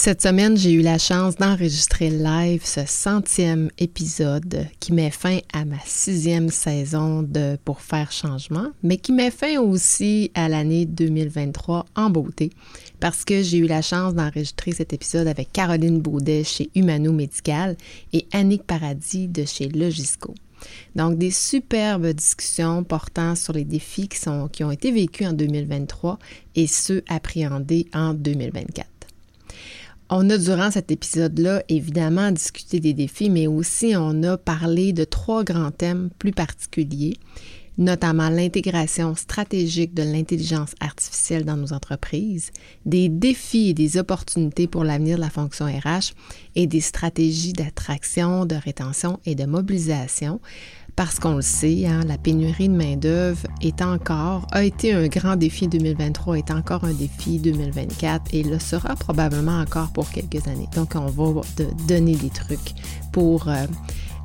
Cette semaine, j'ai eu la chance d'enregistrer live ce centième épisode qui met fin à ma sixième saison de Pour faire changement, mais qui met fin aussi à l'année 2023 en beauté parce que j'ai eu la chance d'enregistrer cet épisode avec Caroline Baudet chez Humano Médical et Annick Paradis de chez Logisco. Donc, des superbes discussions portant sur les défis qui, qui ont été vécus en 2023 et ceux appréhendés en 2024. On a durant cet épisode-là évidemment discuté des défis, mais aussi on a parlé de trois grands thèmes plus particuliers, notamment l'intégration stratégique de l'intelligence artificielle dans nos entreprises, des défis et des opportunités pour l'avenir de la fonction RH et des stratégies d'attraction, de rétention et de mobilisation parce qu'on le sait, hein, la pénurie de main-d'œuvre est encore, a été un grand défi 2023, est encore un défi 2024 et le sera probablement encore pour quelques années. Donc, on va te donner des trucs pour euh,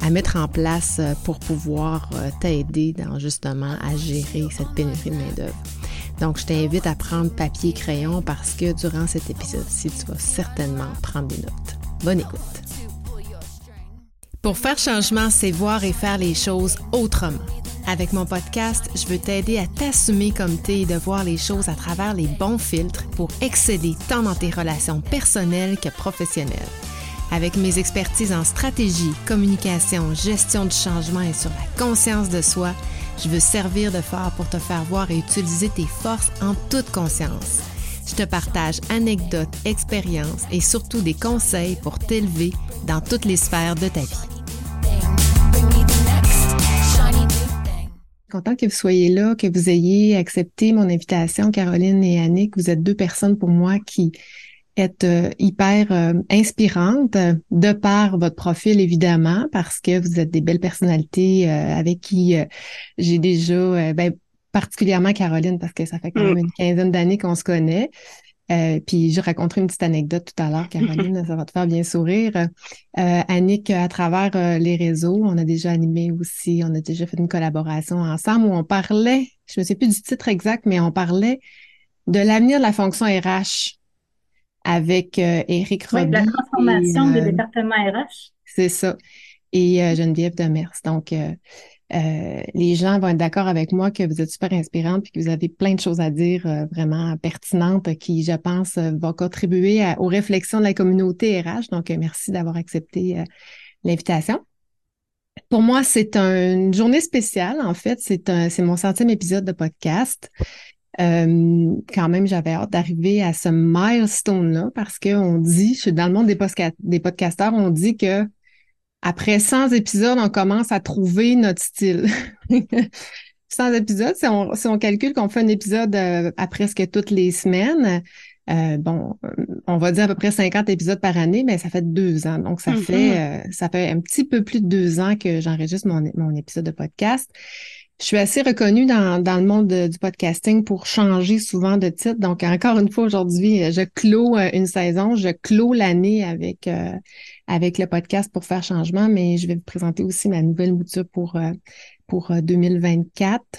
à mettre en place euh, pour pouvoir euh, t'aider dans justement à gérer cette pénurie de main-d'œuvre. Donc, je t'invite à prendre papier et crayon parce que durant cet épisode-ci, tu vas certainement prendre des notes. Bonne écoute. Pour faire changement, c'est voir et faire les choses autrement. Avec mon podcast, je veux t'aider à t'assumer comme t'es et de voir les choses à travers les bons filtres pour exceller tant dans tes relations personnelles que professionnelles. Avec mes expertises en stratégie, communication, gestion du changement et sur la conscience de soi, je veux servir de phare pour te faire voir et utiliser tes forces en toute conscience. Je te partage anecdotes, expériences et surtout des conseils pour t'élever dans toutes les sphères de ta vie. Content que vous soyez là, que vous ayez accepté mon invitation, Caroline et Annick. Vous êtes deux personnes pour moi qui êtes euh, hyper euh, inspirantes de par votre profil évidemment parce que vous êtes des belles personnalités euh, avec qui j'ai déjà ben, particulièrement Caroline parce que ça fait quand même mm. une quinzaine d'années qu'on se connaît. Euh, puis je raconterai une petite anecdote tout à l'heure, Caroline, ça va te faire bien sourire. Euh, Annick, à travers euh, les réseaux, on a déjà animé aussi, on a déjà fait une collaboration ensemble où on parlait, je ne sais plus du titre exact, mais on parlait de l'avenir de la fonction RH avec Éric Oui, la transformation des départements RH. C'est ça. Et Geneviève Demers. Donc, euh, les gens vont être d'accord avec moi que vous êtes super inspirante et que vous avez plein de choses à dire euh, vraiment pertinentes qui, je pense, euh, vont contribuer aux réflexions de la communauté RH. Donc, merci d'avoir accepté l'invitation. Pour moi, c'est une journée spéciale, en fait. C'est mon centième épisode de podcast. quand même, j'avais hâte d'arriver à ce milestone-là parce qu'on dit, je suis dans le monde des podcasteurs, on dit que après 100 épisodes, on commence à trouver notre style. 100 épisodes, si on, si on calcule qu'on fait un épisode euh, à presque toutes les semaines, euh, bon, on va dire à peu près 50 épisodes par année, mais ça fait deux ans. Donc, ça mm-hmm. fait euh, ça fait un petit peu plus de deux ans que j'enregistre mon, mon épisode de podcast. Je suis assez reconnue dans, dans le monde du podcasting pour changer souvent de titre. Donc, encore une fois, aujourd'hui, je clôt une saison, je clôt l'année avec avec le podcast pour faire changement, mais je vais vous présenter aussi ma nouvelle mouture pour, euh, pour 2024. Euh,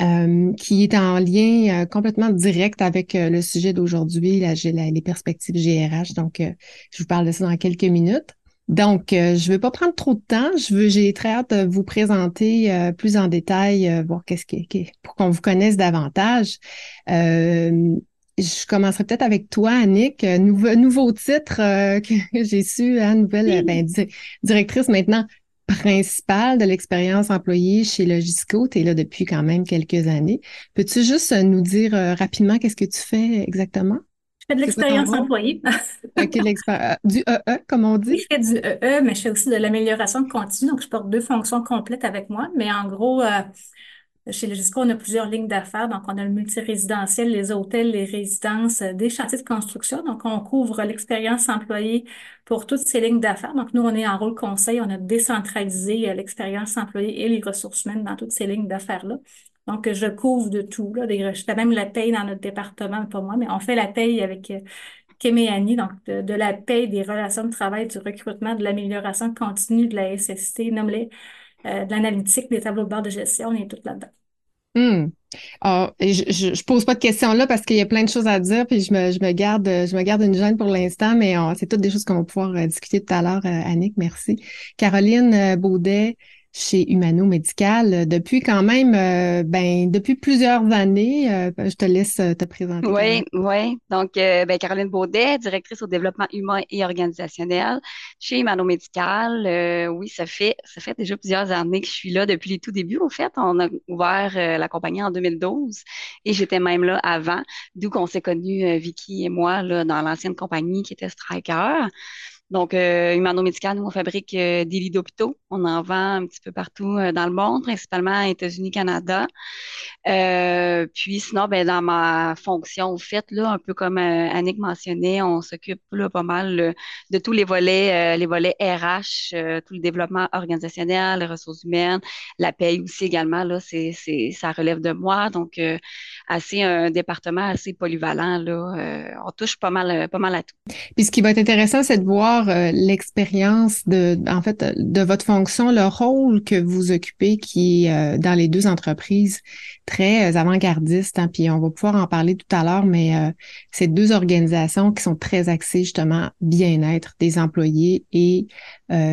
euh, qui est en lien complètement direct avec le sujet d'aujourd'hui, les perspectives GRH. Donc, je vous parle de ça dans quelques minutes. Donc, je ne vais pas prendre trop de temps. Je veux, j'ai très hâte de vous présenter plus en détail, voir qu'est-ce qui, pour qu'on vous connaisse davantage je commencerai peut-être avec toi, Annick. Euh, nouveau, nouveau titre euh, que j'ai su, hein, nouvelle ben, directrice maintenant principale de l'expérience employée chez Logisco. Tu es là depuis quand même quelques années. Peux-tu juste euh, nous dire rapidement qu'est-ce que tu fais exactement? Fais de l'expérience employée. du EE, comme on dit? je fais du EE, mais je fais aussi de l'amélioration continue. Donc, je porte deux fonctions complètes avec moi. Mais en gros, chez Logisco, on a plusieurs lignes d'affaires. Donc, on a le multirésidentiel, les hôtels, les résidences, euh, des chantiers de construction. Donc, on couvre l'expérience employée pour toutes ces lignes d'affaires. Donc, nous, on est en rôle conseil. On a décentralisé euh, l'expérience employée et les ressources humaines dans toutes ces lignes d'affaires-là. Donc, je couvre de tout. Là, je fais même la paye dans notre département, pas moi, mais on fait la paye avec euh, Kim et Annie, donc de, la paye, des relations de travail, du recrutement, de l'amélioration continue de la SST, nomme-les. Euh, de l'analytique, des tableaux de bord de gestion, on est tout là-dedans. Ah, je, je, pose pas de questions là parce qu'il y a plein de choses à dire, puis je me, je me garde, je me garde une gêne pour l'instant, mais c'est toutes des choses qu'on va pouvoir euh, discuter tout à l'heure, Annick. Merci. Caroline Baudet, chez Humano Médical euh, depuis quand même, euh, ben, depuis plusieurs années. Euh, je te laisse te présenter. Oui, oui. Donc, ben, Caroline Baudet, directrice au développement humain et organisationnel chez Humano Médical. oui, ça fait, ça fait déjà plusieurs années que je suis là depuis les tout débuts. Au fait, on a ouvert la compagnie en 2012 et j'étais même là avant, d'où qu'on s'est connus, Vicky et moi, là, dans l'ancienne compagnie qui était Striker. Donc, euh, Humano Médical, nous, on fabrique des lits d'hôpitaux. On en vend un petit peu partout euh, dans le monde, principalement aux États-Unis, Canada. Euh, puis sinon, ben, dans ma fonction, au fait, là, un peu comme euh, Annick mentionnait, on s'occupe là, pas mal de tous les volets, les volets RH, tout le développement organisationnel, les ressources humaines, la paye aussi également, là, c'est, c'est, ça relève de moi. Donc, assez un département assez polyvalent, là. on touche pas mal, pas mal à tout. Puis ce qui va être intéressant, c'est de voir l'expérience de, en fait, de votre fonction le rôle que vous occupez qui est euh, dans les deux entreprises très euh, avant-gardiste, hein, puis on va pouvoir en parler tout à l'heure, mais euh, c'est deux organisations qui sont très axées justement bien-être des employés et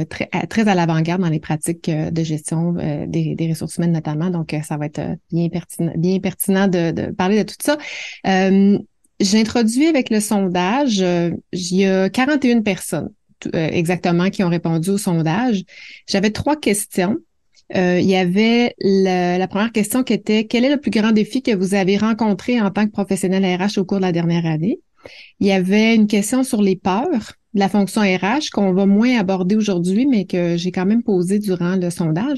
très, très à l'avant-garde dans les pratiques de gestion des, des, ressources humaines notamment. Donc, ça va être bien pertinent, bien pertinent de parler de tout ça. J'introduis avec le sondage, il y a 41 personnes euh, exactement qui ont répondu au sondage. J'avais trois questions. Euh, il y avait la, première question qui était quel est le plus grand défi que vous avez rencontré en tant que professionnel RH au cours de la dernière année? Il y avait une question sur les peurs de la fonction RH qu'on va moins aborder aujourd'hui, mais que j'ai quand même posé durant le sondage,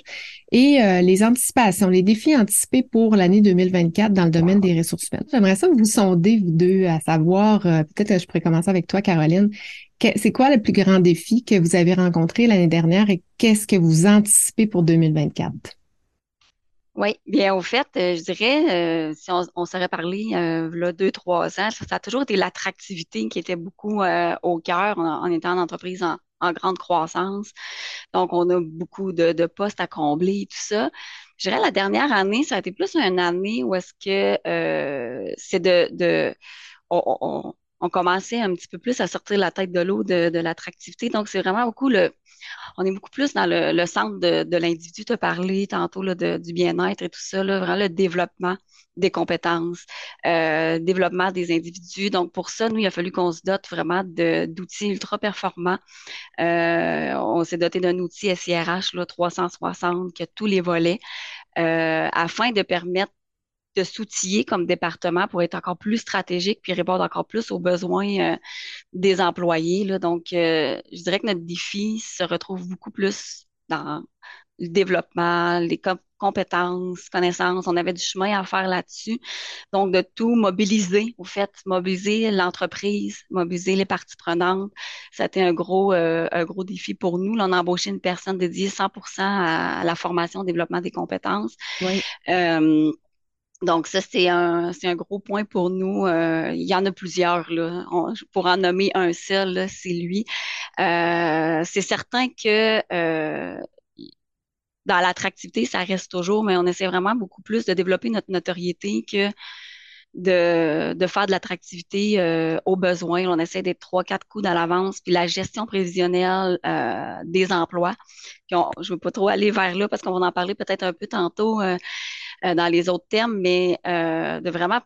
et euh, les anticipations, les défis anticipés pour l'année 2024 dans le domaine des ressources humaines. J'aimerais ça vous sonder, vous deux, à savoir, peut-être que je pourrais commencer avec toi, Caroline, c'est quoi le plus grand défi que vous avez rencontré l'année dernière et qu'est-ce que vous anticipez pour 2024? Oui, bien au fait, euh, je dirais, euh, si on, s'aurait parlé euh, là, deux, trois ans, ça, a toujours été l'attractivité qui était beaucoup au cœur en, étant en entreprise en, grande croissance. Donc, on a beaucoup de, postes à combler et tout ça. Je dirais la dernière année, ça a été plus une année où est-ce que c'est de, de on commençait un petit peu plus à sortir la tête de l'eau de, l'attractivité. Donc, c'est vraiment beaucoup le, on est beaucoup plus dans le, centre de, l'individu. Tu as parlé tantôt là, du bien-être et tout ça, là, vraiment le développement des compétences, euh, développement des individus. Donc, pour ça, nous, il a fallu qu'on se dote vraiment d'outils ultra performants. Euh, on s'est doté d'un outil SIRH là, 360 qui a tous les volets euh, afin de permettre de s'outiller comme département pour être encore plus stratégique puis répondre encore plus aux besoins euh, des employés. Là. Donc, euh, je dirais que notre défi se retrouve beaucoup plus dans le développement, les compétences, connaissances. On avait du chemin à faire là-dessus. Donc, de tout mobiliser, au fait, mobiliser l'entreprise, mobiliser les parties prenantes. Ça a été un gros, euh, un gros défi pour nous. Là, on a embauché une personne dédiée 100 à, la formation, au développement des compétences. Oui. Donc, ça, c'est un, c'est un gros point pour nous. Euh, il y en a plusieurs, là. pour en nommer un seul, c'est lui. Euh, c'est certain que euh, dans l'attractivité, ça reste toujours, mais on essaie vraiment beaucoup plus de développer notre notoriété que de, de faire de l'attractivité euh, aux besoins. On essaie d'être trois, quatre coups à l'avance. Puis la gestion prévisionnelle euh, des emplois. Puis je ne veux pas trop aller vers là parce qu'on va en parler peut-être un peu tantôt. Euh, dans les autres termes, mais euh, de vraiment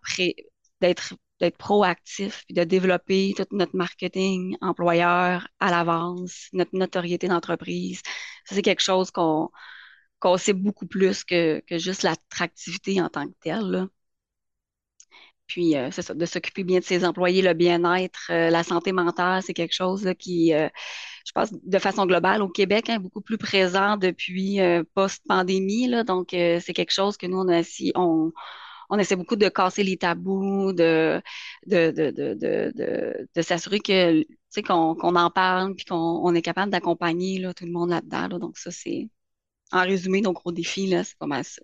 d'être d'être proactif et de développer tout notre marketing employeur à l'avance, notre notoriété d'entreprise. Ça, c'est quelque chose qu'on qu'on sait beaucoup plus que, que juste l'attractivité en tant que telle. Là. Puis, euh, c'est ça, de s'occuper bien de ses employés, le bien-être, euh, la santé mentale, c'est quelque chose là, qui, euh, je pense, de façon globale au Québec, hein, beaucoup plus présent depuis post-pandémie. Là, donc, c'est quelque chose que nous, on a on, on essaie beaucoup de casser les tabous, de, de, de, de, de, de, s'assurer que, tu sais, qu'on qu'on en parle, puis qu'on on est capable d'accompagner là, tout le monde là-dedans. Donc, ça, c'est, en résumé, nos gros défis, là, c'est pas mal ça.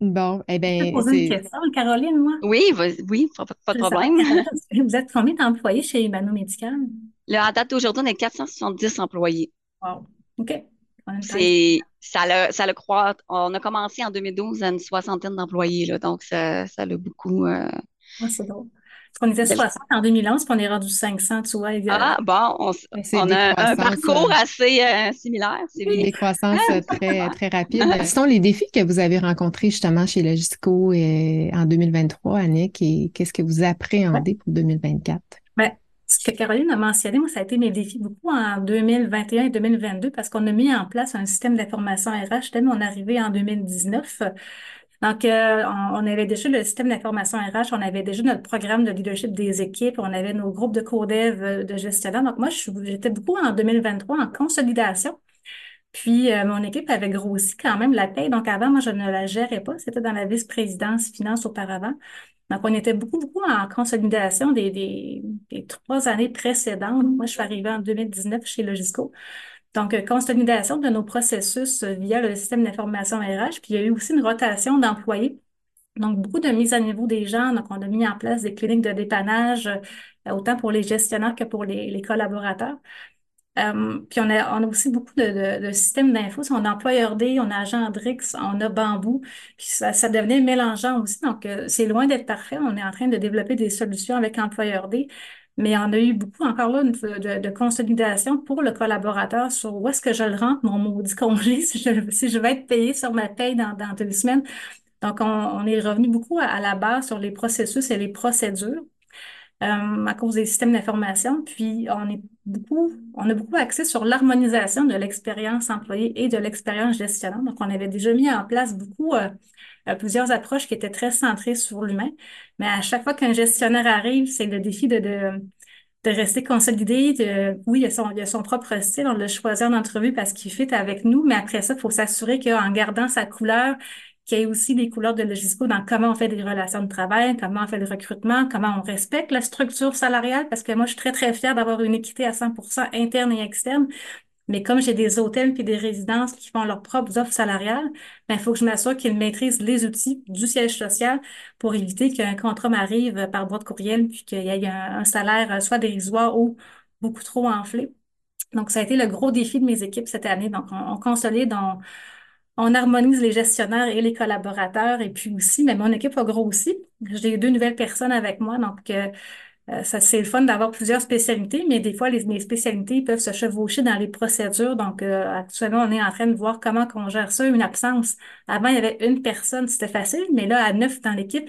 Bon, eh bien. Je peux poser une question, Caroline, moi? Oui, oui, pas, de problème. Vous êtes combien d'employés chez Humano Médical? Là, à date d'aujourd'hui, on est 470 employés. Wow. OK. C'est, ça le, ça le croît. On a commencé en 2012 à une soixantaine d'employés, là, donc ça, ça l'a beaucoup. Euh, c'est drôle. Parce qu'on était 60 en 2011, puis on est rendu 500, tu vois. Ah, bon, on, on a un parcours euh, assez euh, similaire. C'est des croissances très, très rapides. Quels sont les défis que vous avez rencontrés justement chez Logisco en 2023, Annick, et qu'est-ce que vous appréhendez pour 2024? Ce que Caroline a mentionné, moi, ça a été mes défis beaucoup en 2021 et 2022 parce qu'on a mis en place un système d'information RH dès mon arrivée en 2019. Donc, euh, on, avait déjà le système d'information RH, on avait déjà notre programme de leadership des équipes, on avait nos groupes de co-dev euh, de gestionnaires. Donc, moi, j'étais beaucoup en 2023 en consolidation. Puis, euh, mon équipe avait grossi quand même la paie. Donc, avant, moi, je ne la gérais pas. C'était dans la vice-présidence finance auparavant. Donc, on était beaucoup, beaucoup en consolidation des, des, trois années précédentes. Moi, je suis arrivée en 2019 chez Logisco. Donc, euh, consolidation de nos processus euh, via le système d'information RH. Puis, il y a eu aussi une rotation d'employés. Donc, beaucoup de mise à niveau des gens. Donc, on a mis en place des cliniques de dépannage, autant pour les gestionnaires que pour les, collaborateurs. Puis on a, aussi beaucoup de, systèmes d'infos. On a Employeur D, on a Agendrix, on a Bambou. Puis ça, devenait mélangeant aussi. Donc, c'est loin d'être parfait. On est en train de développer des solutions avec Employeur D. Mais on a eu beaucoup, encore là, de, consolidation pour le collaborateur sur où est-ce que je le rentre, mon maudit congé, si je, si je vais être payé sur ma paye dans, dans deux semaines. Donc, on, est revenu beaucoup à, la base sur les processus et les procédures euh, à cause des systèmes d'information. Puis, on est beaucoup, on a beaucoup axé sur l'harmonisation de l'expérience employée et de l'expérience gestionnaire. Donc, on avait déjà mis en place beaucoup euh, euh, plusieurs approches qui étaient très centrées sur l'humain. Mais à chaque fois qu'un gestionnaire arrive, c'est le défi de, de, de rester consolidé. Oui, il a, son, il a son propre style. On l'a choisi en entrevue parce qu'il fit avec nous. Mais après ça, il faut s'assurer qu'en gardant sa couleur, qu'il y ait aussi des couleurs de Logisco dans comment on fait des relations de travail, comment on fait le recrutement, comment on respecte la structure salariale, parce que moi, je suis très, très fière d'avoir une équité à 100% interne et externe. Mais comme j'ai des hôtels puis des résidences qui font leurs propres offres salariales, ben, il faut que je m'assure qu'ils maîtrisent les outils du siège social pour éviter qu'un contrat m'arrive par boîte courriel puis qu'il y ait un, salaire euh, soit dérisoire ou beaucoup trop enflé. Donc, ça a été le gros défi de mes équipes cette année. Donc, on, consolide, on, on harmonise les gestionnaires et les collaborateurs. Et puis aussi, mais mon équipe a grossi. J'ai deux nouvelles personnes avec moi. Donc, euh, euh, ça, c'est le fun d'avoir plusieurs spécialités, mais des fois, les, spécialités peuvent se chevaucher dans les procédures. Donc, euh, actuellement, on est en train de voir comment on gère ça, une absence. Avant, il y avait une personne, c'était facile, mais là, à neuf dans l'équipe,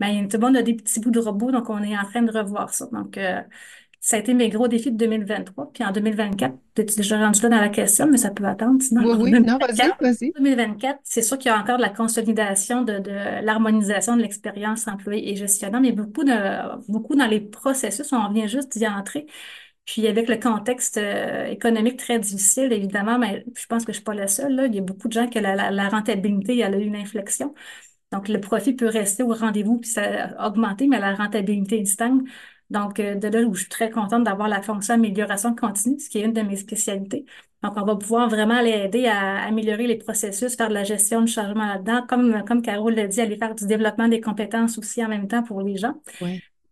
ben, tout le monde a des petits bouts de robots, donc on est en train de revoir ça. Ça a été mes gros défis de 2023. Puis en 2024, tu es déjà rendu là dans la question, mais ça peut attendre. Sinon, oui, oui, non, vas-y, vas-y. 2024, c'est sûr qu'il y a encore de la consolidation, de, de l'harmonisation de l'expérience employée et gestionnaire, mais beaucoup, de, beaucoup dans les processus, on vient juste d'y entrer. Puis avec le contexte euh, économique très difficile, évidemment, mais je pense que je suis pas la seule. Là. Il y a beaucoup de gens que la, la, la rentabilité, elle a eu une inflexion. Donc, le profit peut rester au rendez-vous puis ça a augmenté, mais la rentabilité stagne. Donc, euh, de là où je suis très contente d'avoir la fonction amélioration continue, ce qui est une de mes spécialités. Donc, on va pouvoir vraiment les aider à améliorer les processus, faire de la gestion du changement là-dedans. Comme, comme Carole l'a dit, aller faire du développement des compétences aussi en même temps pour les gens.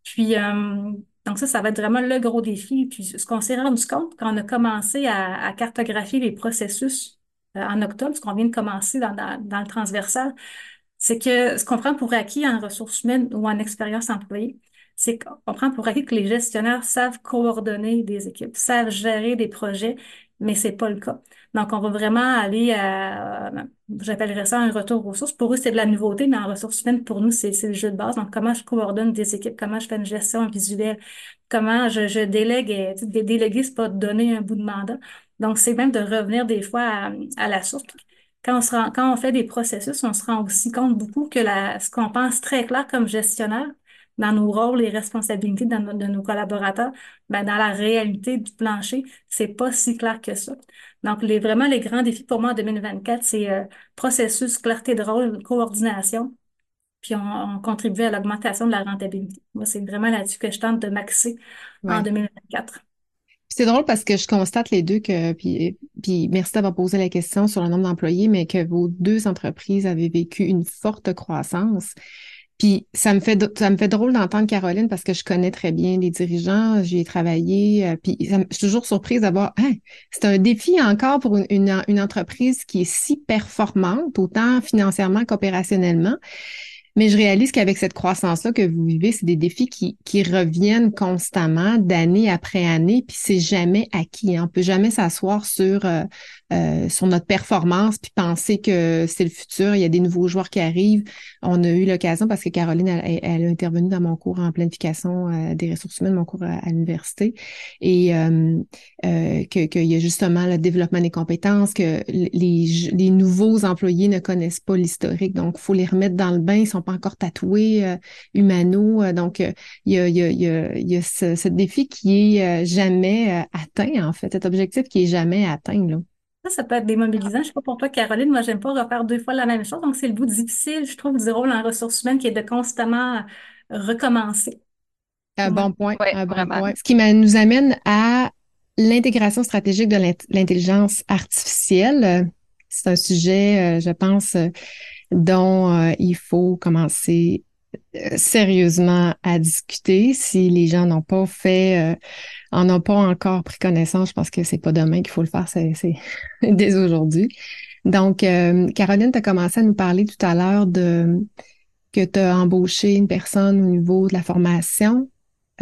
Puis, euh, donc ça, ça va être vraiment le gros défi. Puis, ce qu'on s'est rendu compte quand on a commencé à, cartographier les processus euh, en octobre, ce qu'on vient de commencer dans, dans, dans le transversal, c'est que ce qu'on prend pour acquis en ressources humaines ou en expérience employée, c'est qu'on prend pour acquis que les gestionnaires savent coordonner des équipes, savent gérer des projets, mais c'est pas le cas. Donc, on va vraiment aller à, j'appellerais ça un retour aux sources. Pour eux, c'est de la nouveauté, mais en ressources humaines, pour nous, c'est le jeu de base. Donc, comment je coordonne des équipes, comment je fais une gestion visuelle, comment je, délègue, et, déléguer, c'est pas donner un bout de mandat. Donc, c'est même de revenir des fois à, à la source. Quand on, se rend, quand on fait des processus, on se rend aussi compte beaucoup que la, ce qu'on pense très clair comme gestionnaire, dans nos rôles et responsabilités de nos collaborateurs, ben dans la réalité du plancher, c'est pas si clair que ça. Donc, les, vraiment, les grands défis pour moi en 2024, c'est euh, processus, clarté de rôle, coordination, puis on, contribue à l'augmentation de la rentabilité. Moi, c'est vraiment là-dessus que je tente de maxer en 2024. C'est drôle parce que je constate les deux que, puis, puis merci d'avoir posé la question sur le nombre d'employés, mais que vos deux entreprises avaient vécu une forte croissance. Puis ça me fait ça me fait drôle d'entendre Caroline parce que je connais très bien les dirigeants, j'y ai travaillé, euh, puis je suis toujours surprise d'avoir hein, c'est un défi encore pour une, une, entreprise qui est si performante, autant financièrement qu'opérationnellement. Mais je réalise qu'avec cette croissance-là que vous vivez, c'est des défis qui, qui reviennent constamment d'année après année, puis c'est jamais acquis. Hein. On peut jamais s'asseoir sur euh, euh, sur notre performance puis penser que c'est le futur. Il y a des nouveaux joueurs qui arrivent. On a eu l'occasion parce que Caroline, elle, a intervenu dans mon cours en planification euh, des ressources humaines, mon cours à, l'université, et euh, qu'il y a justement le développement des compétences, que les, les nouveaux employés ne connaissent pas l'historique, donc faut les remettre dans le bain. Ils sont pas encore tatoués humano, donc il y a, il y a, il y a, ce, ce, défi qui est jamais atteint en fait, cet objectif qui est jamais atteint là. Ça, peut être démobilisant. Je ne sais pas pour toi, Caroline. Moi, j'aime pas refaire deux fois la même chose. Donc, c'est le bout difficile, je trouve, du rôle en ressources humaines qui est de constamment recommencer. Un bon point. un bon point. Ce qui nous amène à l'intégration stratégique de l'intelligence artificielle. C'est un sujet, euh, je pense, euh, dont euh, il faut commencer sérieusement à discuter. Si les gens n'ont pas fait en ont pas encore pris connaissance, je pense que c'est pas demain qu'il faut le faire, c'est dès aujourd'hui. Donc, euh, Caroline, tu as commencé à nous parler tout à l'heure de que tu as embauché une personne au niveau de la formation.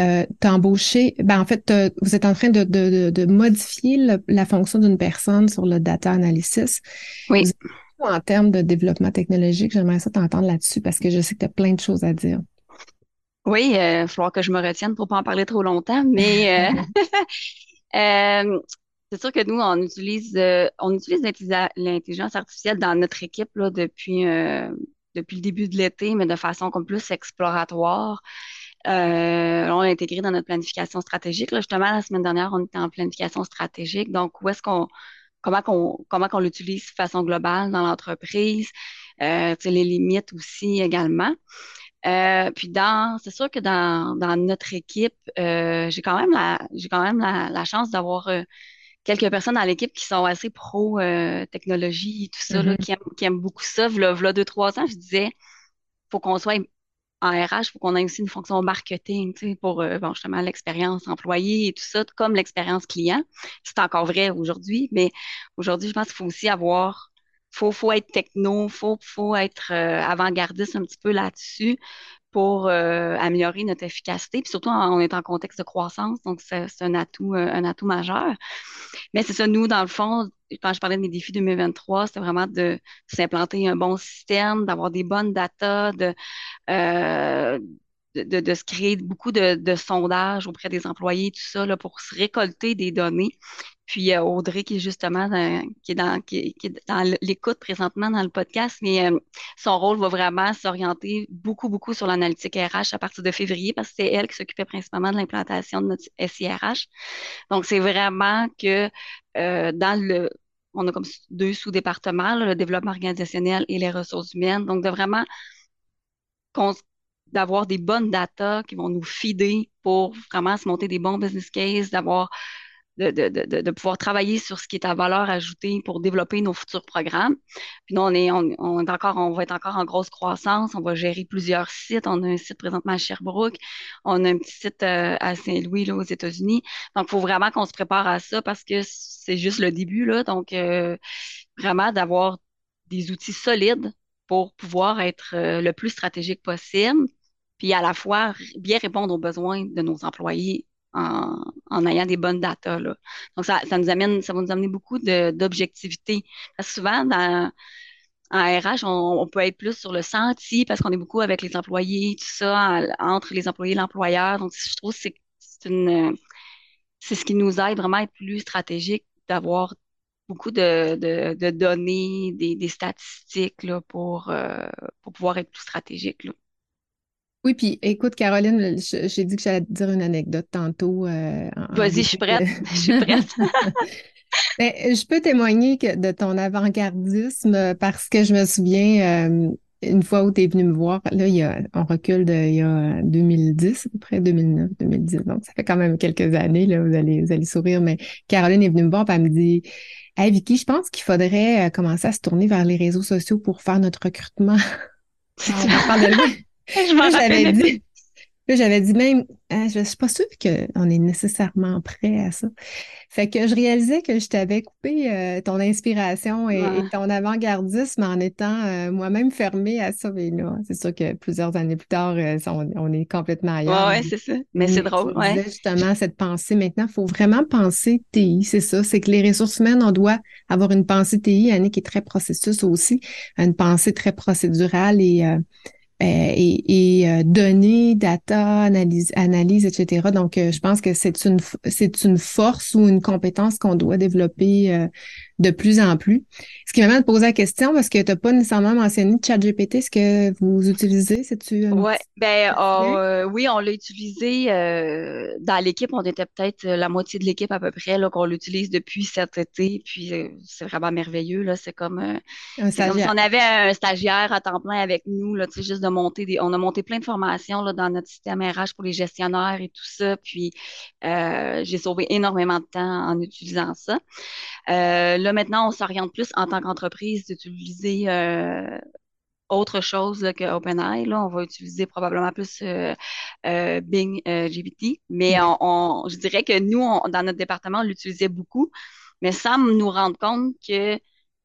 Euh, tu as embauché, ben en fait, vous êtes en train de, de, de modifier la fonction d'une personne sur le data analysis. Oui. En termes de développement technologique, j'aimerais ça t'entendre là-dessus parce que je sais que tu as plein de choses à dire. Oui, il euh, va falloir que je me retienne pour pas en parler trop longtemps, mais euh, euh, c'est sûr que nous, on utilise, on utilise l'intelligence artificielle dans notre équipe là, depuis, depuis le début de l'été, mais de façon comme plus exploratoire. on l'a intégré dans notre planification stratégique. Là, justement, la semaine dernière, on était en planification stratégique. Donc, où est-ce qu'on, comment qu'on, comment qu'on l'utilise de façon globale dans l'entreprise, euh, les limites aussi également. Euh, puis dans, c'est sûr que dans, dans notre équipe, euh, j'ai quand même la, j'ai quand même la, la chance d'avoir euh, quelques personnes dans l'équipe qui sont assez pro euh, technologie et tout ça, là, mm-hmm. qui, aiment, qui aiment beaucoup ça. V'là, deux, trois ans, je disais, faut qu'on soit en RH, faut qu'on ait aussi une fonction marketing, pour bon, justement l'expérience employée et tout ça, comme l'expérience client. C'est encore vrai aujourd'hui, mais aujourd'hui, je pense qu'il faut aussi avoir faut, faut être techno, faut, faut être euh, avant-gardiste un petit peu là-dessus pour euh, améliorer notre efficacité. Puis surtout, on est en contexte de croissance, donc c'est un atout, euh, un atout majeur. Mais c'est ça, nous, dans le fond, quand je parlais de mes défis 2023, c'était vraiment de s'implanter un bon système, d'avoir des bonnes datas, de, de, de, se créer beaucoup de, de, sondages auprès des employés, tout ça, là, pour se récolter des données. Puis Audrey, qui est justement dans, qui est dans, qui, qui est dans l'écoute présentement dans le podcast, mais euh, son rôle va vraiment s'orienter beaucoup, beaucoup sur l'analytique RH à partir de février, parce que c'est elle qui s'occupait principalement de l'implantation de notre SIRH. Donc, c'est vraiment que euh, dans le on a comme deux sous-départements, le développement organisationnel et les ressources humaines. Donc, de vraiment d'avoir des bonnes datas qui vont nous fider pour vraiment se monter des bons business cases, d'avoir de, de, de, pouvoir travailler sur ce qui est à valeur ajoutée pour développer nos futurs programmes. Puis nous, on est, on, est encore, on va être encore en grosse croissance. On va gérer plusieurs sites. On a un site présentement à Sherbrooke. On a un petit site euh, à Saint-Louis, là, aux États-Unis. Donc, il faut vraiment qu'on se prépare à ça parce que c'est juste le début, là. Donc, euh, vraiment d'avoir des outils solides pour pouvoir être euh, le plus stratégique possible, puis à la fois bien répondre aux besoins de nos employés en, en ayant des bonnes datas. Là. Donc, ça, ça, nous amène, ça va nous amener beaucoup d'objectivité. Parce que souvent, dans, en RH, on, peut être plus sur le senti parce qu'on est beaucoup avec les employés, tout ça, entre les employés et l'employeur. Donc, je trouve que c'est une c'est ce qui nous aide vraiment à être plus stratégique, d'avoir beaucoup de, de, de, données, des, des statistiques là, pour, euh, pour pouvoir être plus stratégique. Là. Oui, puis écoute, Caroline, j'ai dit que j'allais te dire une anecdote tantôt. Euh, Vas-y, je suis prête. je suis prête. Ben, je peux témoigner que de ton avant-gardisme parce que je me souviens euh, une fois où tu es venu me voir, là, il y a, on recule de il y a 2010, à peu près 2009, 2010. Donc, ça fait quand même quelques années, là, vous allez, vous allez sourire, mais Caroline est venue me voir et elle me dit Hey Vicky, je pense qu'il faudrait euh, commencer à se tourner vers les réseaux sociaux pour faire notre recrutement. on parle de j'avais dit, j'avais dit même, hein, je ne suis pas sûre qu'on est nécessairement prêt à ça. Fait que je réalisais que je t'avais coupé euh, ton inspiration et, et ton avant-gardisme en étant euh, moi-même fermée à ça. Mais là, c'est sûr que plusieurs années plus tard, euh, on, on, est complètement ailleurs. Ouais, ouais c'est ça. Mais c'est drôle, ouais. justement cette pensée. Maintenant, il faut vraiment penser TI, c'est ça. C'est que les ressources humaines, on doit avoir une pensée TI, Annie, qui est très processus aussi, une pensée très procédurale et et, et euh, données, data, analyse, analyse, etc. Donc, euh, je pense que c'est une c'est une force ou une compétence qu'on doit développer de plus en plus. Ce qui m'amène à te poser la question, parce que tu n'as pas nécessairement mentionné ChatGPT, est-ce que vous utilisez? C'est-tu ouais, ben, euh, oui, on l'a utilisé euh, dans l'équipe. On était peut-être la moitié de l'équipe à peu près là, qu'on l'utilise depuis cet été. Puis euh, c'est vraiment merveilleux. Là. C'est comme, comme si on avait un stagiaire à temps plein avec nous, là, juste de monter des. On a monté plein de formations là, dans notre système RH pour les gestionnaires et tout ça. Puis j'ai sauvé énormément de temps en utilisant ça. Euh, là, maintenant, on s'oriente plus en tant qu'entreprise d'utiliser euh, autre chose que OpenAI. Là, on va utiliser probablement plus euh, euh Bing GPT. Mais on, je dirais que nous, dans notre département, on l'utilisait beaucoup, mais sans nous rendre compte que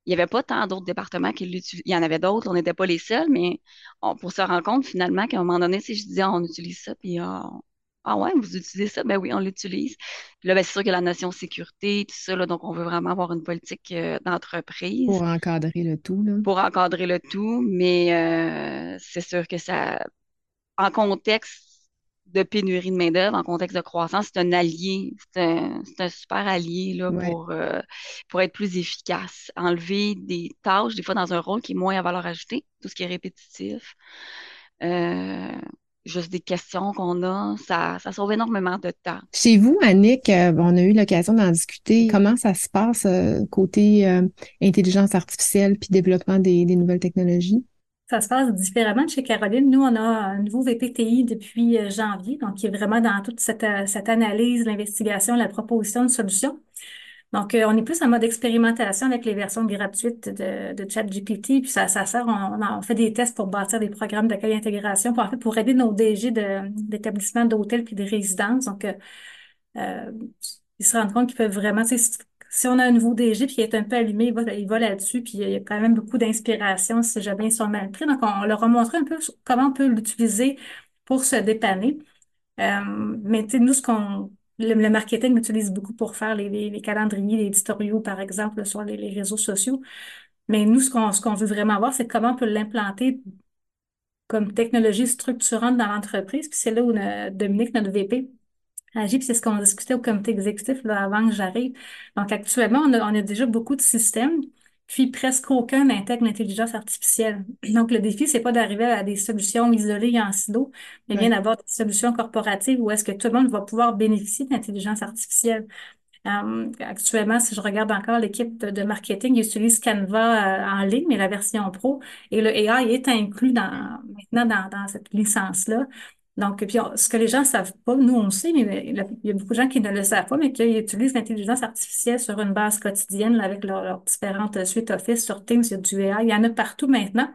il n'y avait pas tant d'autres départements qui l'utilisaient. Il y en avait d'autres, on n'était pas les seuls, mais pour se rendre compte finalement qu'à un moment donné, si je disais on utilise ça, puis on, ah ouais, vous utilisez ça? Ben oui, on l'utilise. Puis là, ben, c'est sûr que la notion sécurité, tout ça, là, donc on veut vraiment avoir une politique euh, d'entreprise. Pour encadrer le tout, là. Pour encadrer le tout, mais euh, c'est sûr que ça, en contexte de pénurie de main-d'œuvre, en contexte de croissance, c'est un allié, c'est un, super allié là, pour, euh, pour être plus efficace. Enlever des tâches, des fois dans un rôle qui est moins à valeur ajoutée, tout ce qui est répétitif. Euh, juste des questions qu'on a, ça, ça sauve énormément de temps. Chez vous, Annick, euh, on a eu l'occasion d'en discuter. Comment ça se passe euh, côté euh, intelligence artificielle puis développement des, nouvelles technologies? Ça se passe différemment chez Caroline. Nous, on a un nouveau VPTI depuis janvier, donc qui est vraiment dans toute cette, cette analyse, l'investigation, la proposition de solutions. Donc, euh, on est plus en mode expérimentation avec les versions gratuites de, de ChatGPT. Puis ça, ça sert, on, fait des tests pour bâtir des programmes d'accueil intégration pour, en fait, pour aider nos DG d'établissements d'hôtels puis des résidences. Donc, euh, euh, ils se rendent compte qu'ils peuvent vraiment, si on a un nouveau DG puis qui est un peu allumé, il va, il va là-dessus, puis il y a quand même beaucoup d'inspiration si jamais ils sont mal pris. Donc, on, leur a montré un peu comment on peut l'utiliser pour se dépanner. Mais nous, ce qu'on le, marketing utilise beaucoup pour faire les, les, calendriers, les éditoriaux, par exemple, sur les, réseaux sociaux. Mais nous, ce qu'on ce qu'on veut vraiment voir, c'est comment on peut l'implanter comme technologie structurante dans l'entreprise. Puis c'est là où Dominique, notre VP, agit. Puis c'est ce qu'on discutait au comité exécutif là, avant que j'arrive. Donc actuellement, on a, on a déjà beaucoup de systèmes puis presque aucun n'intègre l'intelligence artificielle. Donc, le défi, c'est pas d'arriver à des solutions isolées en silo, mais bien d'avoir des solutions corporatives où est-ce que tout le monde va pouvoir bénéficier de l'intelligence artificielle. Actuellement, si je regarde encore l'équipe de, marketing, ils utilisent Canva euh, en ligne, mais la version pro, et le AI est inclus dans, maintenant dans, dans cette licence-là. Donc, puis ce que les gens ne savent pas, nous on le sait, mais il y a beaucoup de gens qui ne le savent pas, mais qui utilisent l'intelligence artificielle sur une base quotidienne avec leurs différentes suites Office, sur Teams, il y a du AI, il y en a partout maintenant.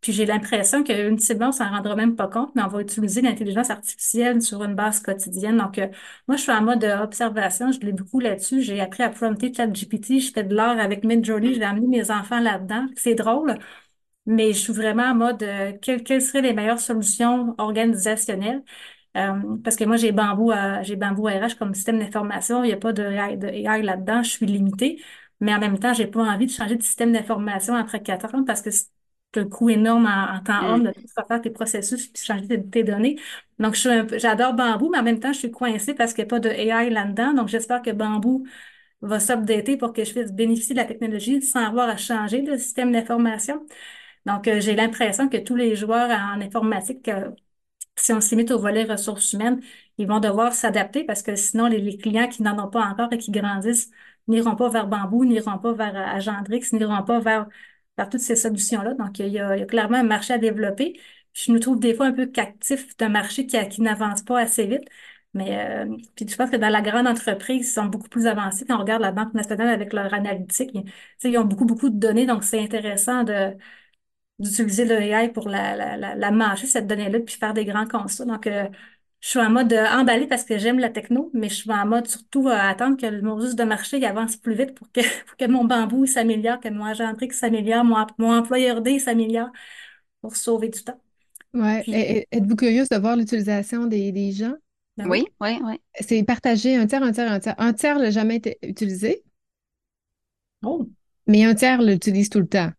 Puis j'ai l'impression qu'ultimement, on s'en rendra même pas compte, mais on va utiliser l'intelligence artificielle sur une base quotidienne. Donc, euh, moi, je suis en mode observation, je l'ai beaucoup là-dessus. J'ai appris à prompter ChatGPT, je fais de l'art avec Midjourney, j'ai amené mes enfants là-dedans. C'est drôle mais je suis vraiment en mode euh, quelles, seraient les meilleures solutions organisationnelles? Euh, parce que moi, j'ai Bambou, j'ai Bambou RH comme système d'information. Il n'y a pas de AI, là-dedans. Je suis limitée. Mais en même temps, j'ai pas envie de changer de système d'information après quatre ans parce que c'est un coût énorme en, temps mm. homme de tout faire tes processus puis changer tes, données. Donc, j'adore Bambou, mais en même temps, je suis coincée parce qu'il n'y a pas de AI là-dedans. Donc, j'espère que Bambou va s'updater pour que je puisse bénéficier de la technologie sans avoir à changer de système d'information. Donc, euh, j'ai l'impression que tous les joueurs en informatique, euh, si on s'imite au volet ressources humaines, ils vont devoir s'adapter parce que sinon, les, clients qui n'en ont pas encore et qui grandissent n'iront pas vers Bambou, n'iront pas vers euh, Agendrix, n'iront pas vers, toutes ces solutions-là. Donc, il y, a, clairement un marché à développer. Je me trouve des fois un peu captif d'un marché qui, n'avance pas assez vite. Mais puis je pense que dans la grande entreprise, ils sont beaucoup plus avancés. Quand on regarde la Banque nationale avec leur analytique, ils ont beaucoup, beaucoup de données, donc c'est intéressant de, d'utiliser le AI pour la, la, la, la mâcher, cette donnée-là, puis faire des grands constats. Donc, euh, je suis en mode emballé parce que j'aime la techno, mais je suis en mode surtout à attendre que le juste de marché avance plus vite pour que, pour que mon bambou s'améliore, que mon agentrique s'améliore, mon, mon employeur D s'améliore pour sauver du temps. Ouais. Êtes-vous curieuse de voir l'utilisation des, des gens? Ben oui, oui, oui. C'est partagé un tiers, un tiers, un tiers. Un tiers n'a jamais été utilisé. Oh. Mais un tiers l'utilise tout le temps.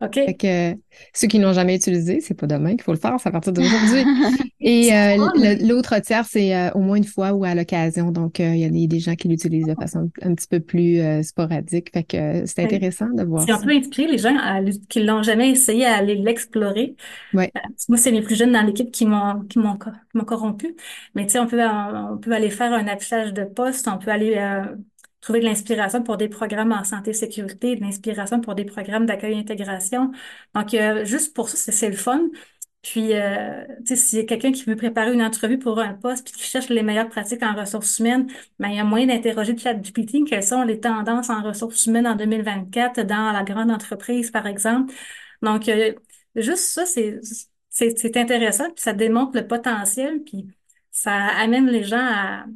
OK. Fait que ceux qui n'ont jamais utilisé, c'est pas demain qu'il faut le faire, c'est à partir d'aujourd'hui. Et euh, l'autre tiers, c'est euh, au moins une fois ou à l'occasion. Donc, euh, il y a des, gens qui l'utilisent de façon un petit peu plus sporadique. Fait que c'est intéressant de voir. Si on peut inspirer les gens à, qui l'ont jamais essayé à aller l'explorer. Ouais. moi, c'est les plus jeunes dans l'équipe qui m'ont qui m'ont corrompu. Mais tu sais, on peut on peut aller faire un affichage de poste, on peut aller trouver de l'inspiration pour des programmes en santé et sécurité, de l'inspiration pour des programmes d'accueil et intégration. Donc, euh, juste pour ça, c'est le fun. Puis, euh, tu sais, s'il y a quelqu'un qui veut préparer une entrevue pour un poste puis qui cherche les meilleures pratiques en ressources humaines, ben, il y a moyen d'interroger ChatGPT quelles sont les tendances en ressources humaines en 2024 dans la grande entreprise, par exemple? Donc, euh, juste ça, c'est c'est intéressant, puis ça démontre le potentiel, puis ça amène les gens à,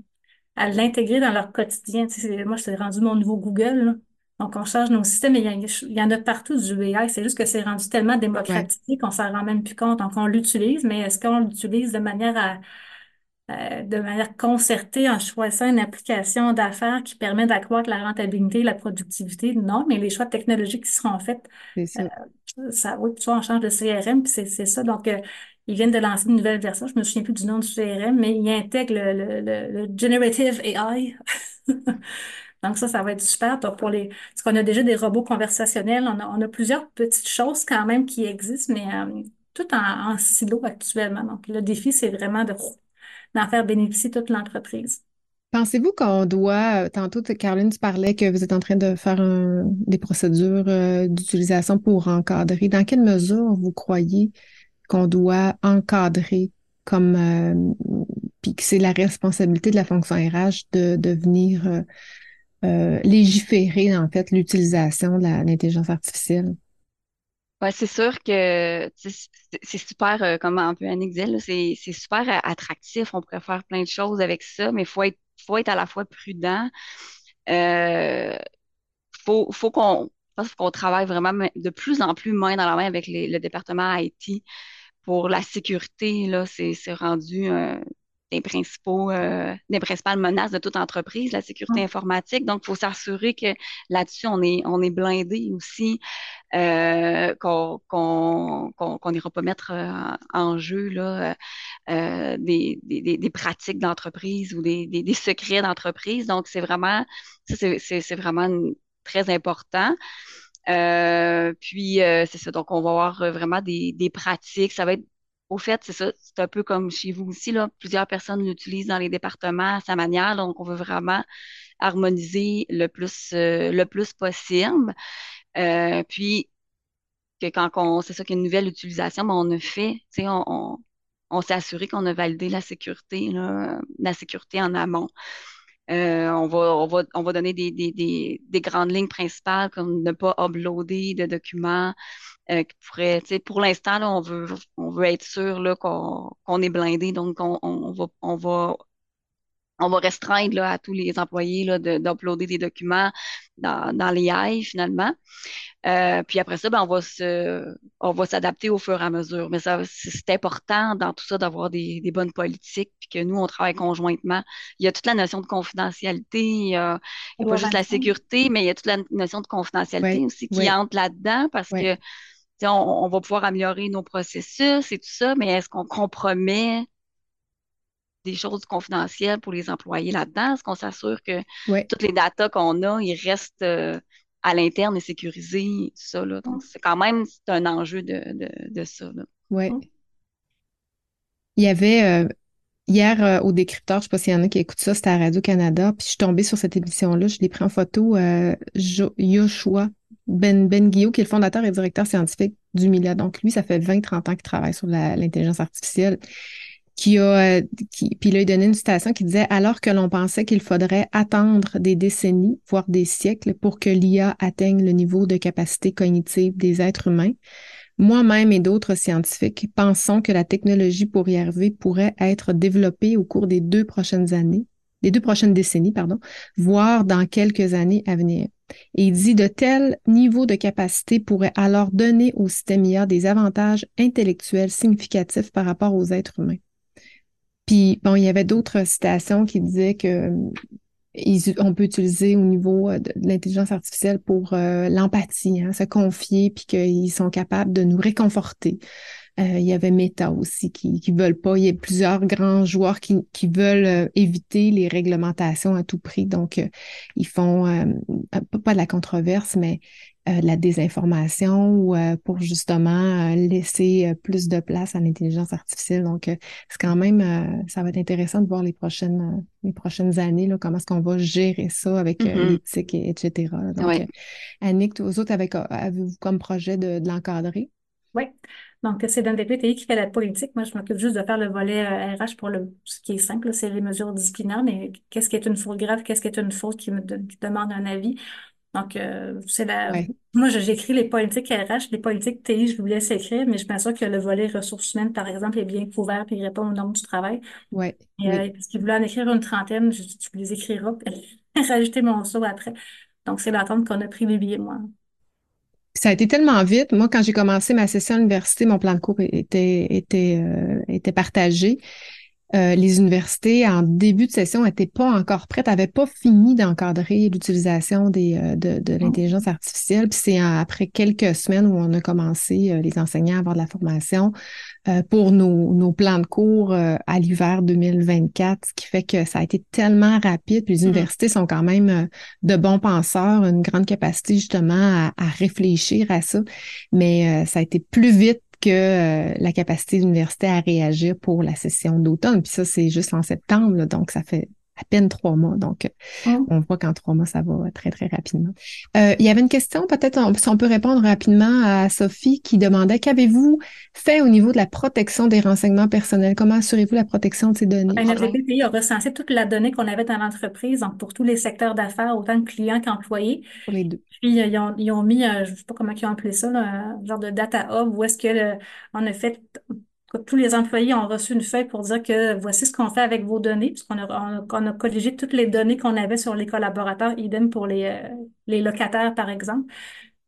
à l'intégrer dans leur quotidien. Tu sais, moi, c'est rendu mon nouveau Google. Là. Donc, on charge nos systèmes et il y, en a partout du AI. C'est juste que c'est rendu tellement démocratisé qu'on s'en rend même plus compte. Donc, on l'utilise, mais est-ce qu'on l'utilise de manière à, euh, de manière concertée en choisissant une application d'affaires qui permet d'accroître la rentabilité et la productivité? Non, mais les choix technologiques qui seront faits, ça. Euh, ça, oui, soit on change de CRM, puis c'est ça. Donc, euh, ils viennent de lancer une nouvelle version, je me souviens plus du nom du CRM, mais ils intègrent le, le, le, Generative AI. Donc ça, ça va être super pour les... Parce qu'on a déjà des robots conversationnels, on a, on a plusieurs petites choses quand même qui existent, mais euh, tout en, silo actuellement. Donc le défi, c'est vraiment de d'en faire bénéficier toute l'entreprise. Pensez-vous qu'on doit, tantôt, Caroline, tu parlais que vous êtes en train de faire des procédures euh, d'utilisation pour encadrer. Dans quelle mesure vous croyez qu'on doit encadrer comme euh, puis que c'est la responsabilité de la fonction RH de, de venir euh, euh, légiférer en fait l'utilisation de l'intelligence artificielle. Ouais, c'est sûr que c'est super, comme un peu Annick c'est super attractif. On pourrait faire plein de choses avec ça, mais il faut être, faut être à la fois prudent. Faut, faut qu'on qu'on travaille vraiment de plus en plus main dans la main avec le département IT pour la sécurité, là, c'est rendu euh, des principaux, euh, des principales menaces de toute entreprise, la sécurité informatique. Donc, il faut s'assurer que là-dessus, on est, on est blindé aussi, euh, qu'on qu'on n'ira pas mettre euh, en jeu là, euh, des, des, des, pratiques d'entreprise ou des, des, secrets d'entreprise. Donc, c'est vraiment, c'est vraiment très important. Euh, puis, euh, c'est ça. Donc, on va avoir euh, vraiment des, des pratiques. Ça va être, au fait, c'est ça. C'est un peu comme chez vous aussi, là. Plusieurs personnes l'utilisent dans les départements à sa manière. Donc, on veut vraiment harmoniser le plus, le plus possible. puis, que quand on, c'est ça qu'il y a une nouvelle utilisation, ben, on a fait, tu sais, on, on, s'est assuré qu'on a validé la sécurité, la sécurité en amont. Euh, on, va, on, va, on va donner des, des, des, des, grandes lignes principales comme ne pas uploader de documents euh, qui pourraient, pour l'instant, on veut, on veut être sûr qu'on est blindé, donc on, on va on va restreindre là, à tous les employés d'uploader des documents dans, dans l'AI finalement. Euh, puis après ça, ben, on va se, on va s'adapter au fur et à mesure. Mais ça, c'est important dans tout ça d'avoir des, des, bonnes politiques, puis que nous, on travaille conjointement. Il y a toute la notion de confidentialité, il y a, pas juste la sécurité, mais il y a toute la notion de confidentialité aussi qui entre là-dedans parce que on, on va pouvoir améliorer nos processus et tout ça, mais est-ce qu'on compromet des choses confidentielles pour les employés là-dedans? Est-ce qu'on s'assure que toutes les datas qu'on a, ils restent euh, à l'interne et sécurisés, tout ça, là? Donc, c'est quand même un enjeu de, de, de ça, Oui. Hum. Il y avait euh, hier euh, au décrypteur, je ne sais pas s'il y en a qui écoutent ça, c'était à Radio-Canada, puis je suis tombée sur cette émission-là, je l'ai pris en photo, Yoshua Ben, ben Guillaume, qui est le fondateur et directeur scientifique du MILA. Donc, lui, ça fait 20-30 ans qu'il travaille sur l'intelligence artificielle qui a, euh, qui, puis il a donné une citation qui disait alors que l'on pensait qu'il faudrait attendre des décennies, voire des siècles, pour que l'IA atteigne le niveau de capacité cognitive des êtres humains, Moi-même et d'autres scientifiques pensons que la technologie pour y arriver pourrait être développée au cours des deux prochaines années, des deux prochaines décennies, pardon, voire dans quelques années à venir. Et il dit de tels niveaux de capacité pourraient alors donner au système IA des avantages intellectuels significatifs par rapport aux êtres humains. Il y avait d'autres citations qui disaient que on peut utiliser au niveau euh, de, l'intelligence artificielle pour euh, l'empathie, hein, se confier, puis qu'ils sont capables de nous réconforter. Euh, il y avait Meta aussi qui qui veulent pas. Il y a plusieurs grands joueurs qui, qui veulent éviter les réglementations à tout prix. Donc, ils font pas de la controverse, mais euh, la désinformation ou euh, pour justement euh, laisser plus de place à l'intelligence artificielle. Donc, c'est quand même, ça va être intéressant de voir les prochaines, les prochaines années, là, comment est-ce qu'on va gérer ça avec mm-hmm. l'éthique, etc. Donc, Annick, vous autres, avez-vous comme projet de, l'encadrer? Oui. Donc, c'est dans des PTI qui fait la politique. Moi, je m'occupe juste de faire le volet RH pour le, ce qui est simple, c'est les mesures disciplinaires, mais qu'est-ce qui est une faute grave, qu'est-ce qui est une faute qui me qui demande un avis? Donc, euh, c'est la... Moi, j'écris les politiques RH, les politiques TI, je vous laisse écrire, mais je m'assure que le volet ressources humaines, par exemple, est bien couvert et il répond au nombre du travail. Ouais. Et, euh, parce qu'il voulait en écrire une trentaine, je, tu les écriras, rajouter mon saut après. Donc, c'est l'attente qu'on a privilégiée, moi. Ça a été tellement vite. Moi, quand j'ai commencé ma session à l'université, mon plan de cours était, était, euh, était partagé. Euh, les universités, en début de session, n'étaient pas encore prêtes, n'avaient pas fini d'encadrer l'utilisation des, euh, de, de oh. l'intelligence artificielle. Puis c'est après quelques semaines où on a commencé, euh, les enseignants, à avoir de la formation pour nos, nos, plans de cours à l'hiver 2024, ce qui fait que ça a été tellement rapide. Puis les mm. universités sont quand même de bons penseurs, une grande capacité justement à, à réfléchir à ça. Mais ça a été plus vite que euh, la capacité de l'université à réagir pour la session d'automne. Puis ça, c'est juste en septembre, donc ça fait à peine trois mois. Donc, oh. on voit qu'en trois mois, ça va très, très rapidement. Euh, il y avait une question, peut-être si on peut répondre rapidement à Sophie qui demandait qu'avez-vous fait au niveau de la protection des renseignements personnels? Comment assurez-vous la protection de ces données? Ben, notre BPI a recensé toute la donnée qu'on avait dans l'entreprise, donc pour tous les secteurs d'affaires, autant de clients qu'employés. Pour les deux. Puis, euh, ils ont, ils ont mis, euh, je ne sais pas comment ils ont appelé ça, un genre de data hub où est-ce que, on a fait tous les employés ont reçu une feuille pour dire que voici ce qu'on fait avec vos données, puisqu'on a, on a, toutes les données qu'on avait sur les collaborateurs, idem pour les, euh, les locataires, par exemple.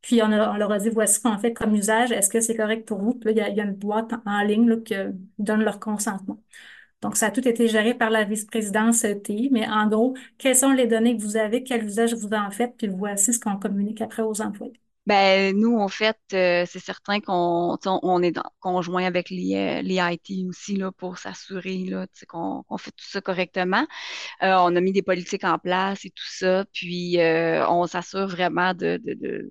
Puis on, a, on, leur a dit voici ce qu'on fait comme usage, est-ce que c'est correct pour vous? Puis là, il y a, une boîte en, ligne là, qui donne leur consentement. Donc, ça a tout été géré par la vice-présidence TI, mais en gros, quelles sont les données que vous avez, quel usage vous en faites, puis voici ce qu'on communique après aux employés. Ben, nous, en fait, euh, c'est certain qu'on on est dans, conjoint avec les, les IT aussi là, pour s'assurer qu'on qu'on fait tout ça correctement. Euh, on a mis des politiques en place et tout ça, puis euh, on s'assure vraiment de, de, de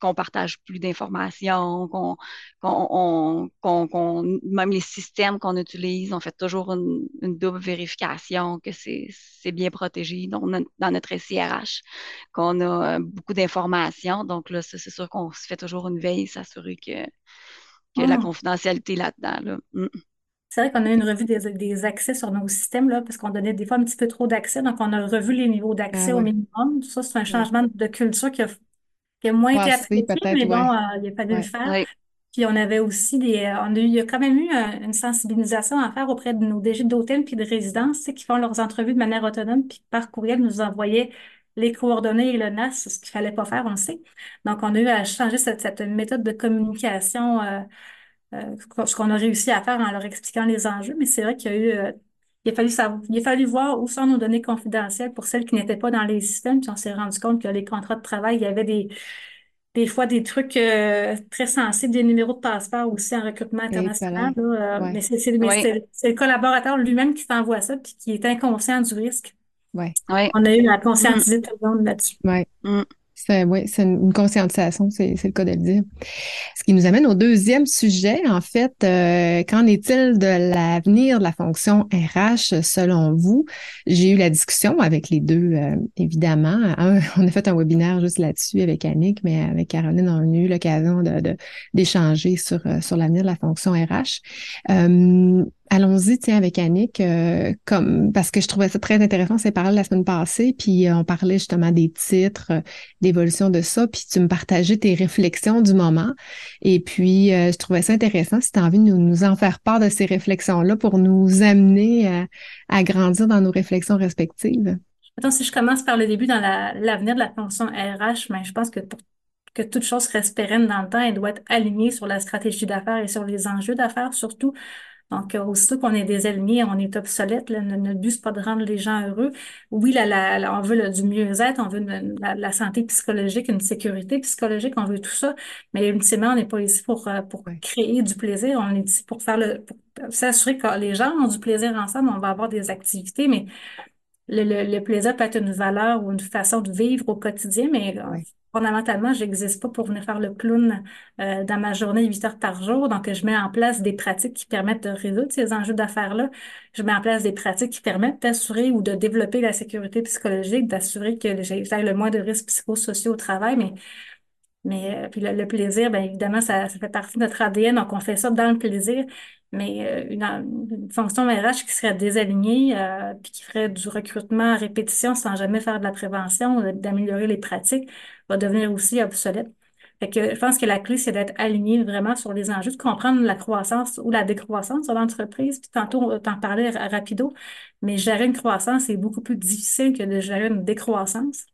qu'on partage plus d'informations, qu'on, qu'on, qu'on, même les systèmes qu'on utilise, on fait toujours une, une double vérification que c'est, c'est bien protégé dans, dans notre SIRH, qu'on a beaucoup d'informations. Donc là, c'est sûr qu'on se fait toujours une veille, s'assurer que, que la ah. confidentialité là-dedans. Là. Mm. C'est vrai qu'on a eu une revue des, des, accès sur nos systèmes, là, parce qu'on donnait des fois un petit peu trop d'accès. Donc, on a revu les niveaux d'accès ah au minimum. Ça, c'est un changement de culture qui a qui a moins été apprécié, mais bon, euh, il a fallu le faire. Puis on avait aussi des, euh, on a eu, il y a quand même eu euh, une sensibilisation à faire auprès de nos DG d'hôtels puis de résidences, qui font leurs entrevues de manière autonome, puis par courriel nous envoyaient les coordonnées et le NAS, ce qu'il fallait pas faire, on le sait. Donc, on a eu à changer cette, cette méthode de communication, ce qu'on a réussi à faire en leur expliquant les enjeux, mais c'est vrai qu'il y a eu il a fallu savoir, il a fallu voir où sont nos données confidentielles pour celles qui n'étaient pas dans les systèmes. Puis on s'est rendu compte que les contrats de travail, il y avait des, des fois des trucs euh, très sensibles, des numéros de passeport aussi en recrutement international. Euh, mais c'est le collaborateur lui-même qui t'envoie ça puis qui est inconscient du risque. Ouais. On a eu à conscientiser tout le monde là-dessus. Ouais. C'est c'est une conscientisation, c'est le cas de le dire. Ce qui nous amène au deuxième sujet, en fait, euh, qu'en est-il de l'avenir de la fonction RH selon vous? J'ai eu la discussion avec les deux, euh, évidemment. on a fait un webinaire juste là-dessus avec Annick, mais avec Caroline, on a eu l'occasion d'échanger de, sur, euh, sur l'avenir de la fonction RH. Allons-y, tiens, avec Annick, euh, comme parce que je trouvais ça très intéressant, c'est parlé la semaine passée, puis euh, on parlait justement des titres, euh, d'évolution de ça, puis tu me partageais tes réflexions du moment. Et puis, je trouvais ça intéressant si tu as envie de nous, en faire part de ces réflexions-là pour nous amener à, grandir dans nos réflexions respectives. Attends, si je commence par le début dans l'avenir de la fonction RH, mais ben, je pense que pour que toute chose reste pérenne dans le temps, elle doit être alignée sur la stratégie d'affaires et sur les enjeux d'affaires surtout. Donc, euh, aussitôt qu'on est des ennemis, on est obsolète. Là, notre but, c'est pas de rendre les gens heureux. Oui, là, on veut du mieux-être, on veut la, santé psychologique, une sécurité psychologique, on veut tout ça. Mais ultimement, on n'est pas ici pour, euh, pour créer du plaisir. On est ici pour faire le, pour s'assurer que les gens ont du plaisir ensemble. On va avoir des activités, mais le, le, plaisir peut être une valeur ou une façon de vivre au quotidien, mais euh, fondamentalement, je n'existe pas pour venir faire le clown euh, dans ma journée 8 heures par jour. Donc, je mets en place des pratiques qui permettent de résoudre ces enjeux d'affaires-là. Je mets en place des pratiques qui permettent d'assurer ou de développer la sécurité psychologique, d'assurer que j'ai le moins de risques psychosociaux au travail, mais mais euh, puis le, plaisir, bien évidemment, ça, ça, fait partie de notre ADN, donc on fait ça dans le plaisir. Mais euh, une, fonction RH qui serait désalignée, euh, puis qui ferait du recrutement à répétition sans jamais faire de la prévention, d'améliorer les pratiques, va devenir aussi obsolète. Fait que je pense que la clé, c'est d'être aligné vraiment sur les enjeux, de comprendre la croissance ou la décroissance de l'entreprise. Puis tantôt, t'en parlais rapido, mais gérer une croissance est beaucoup plus difficile que de gérer une décroissance.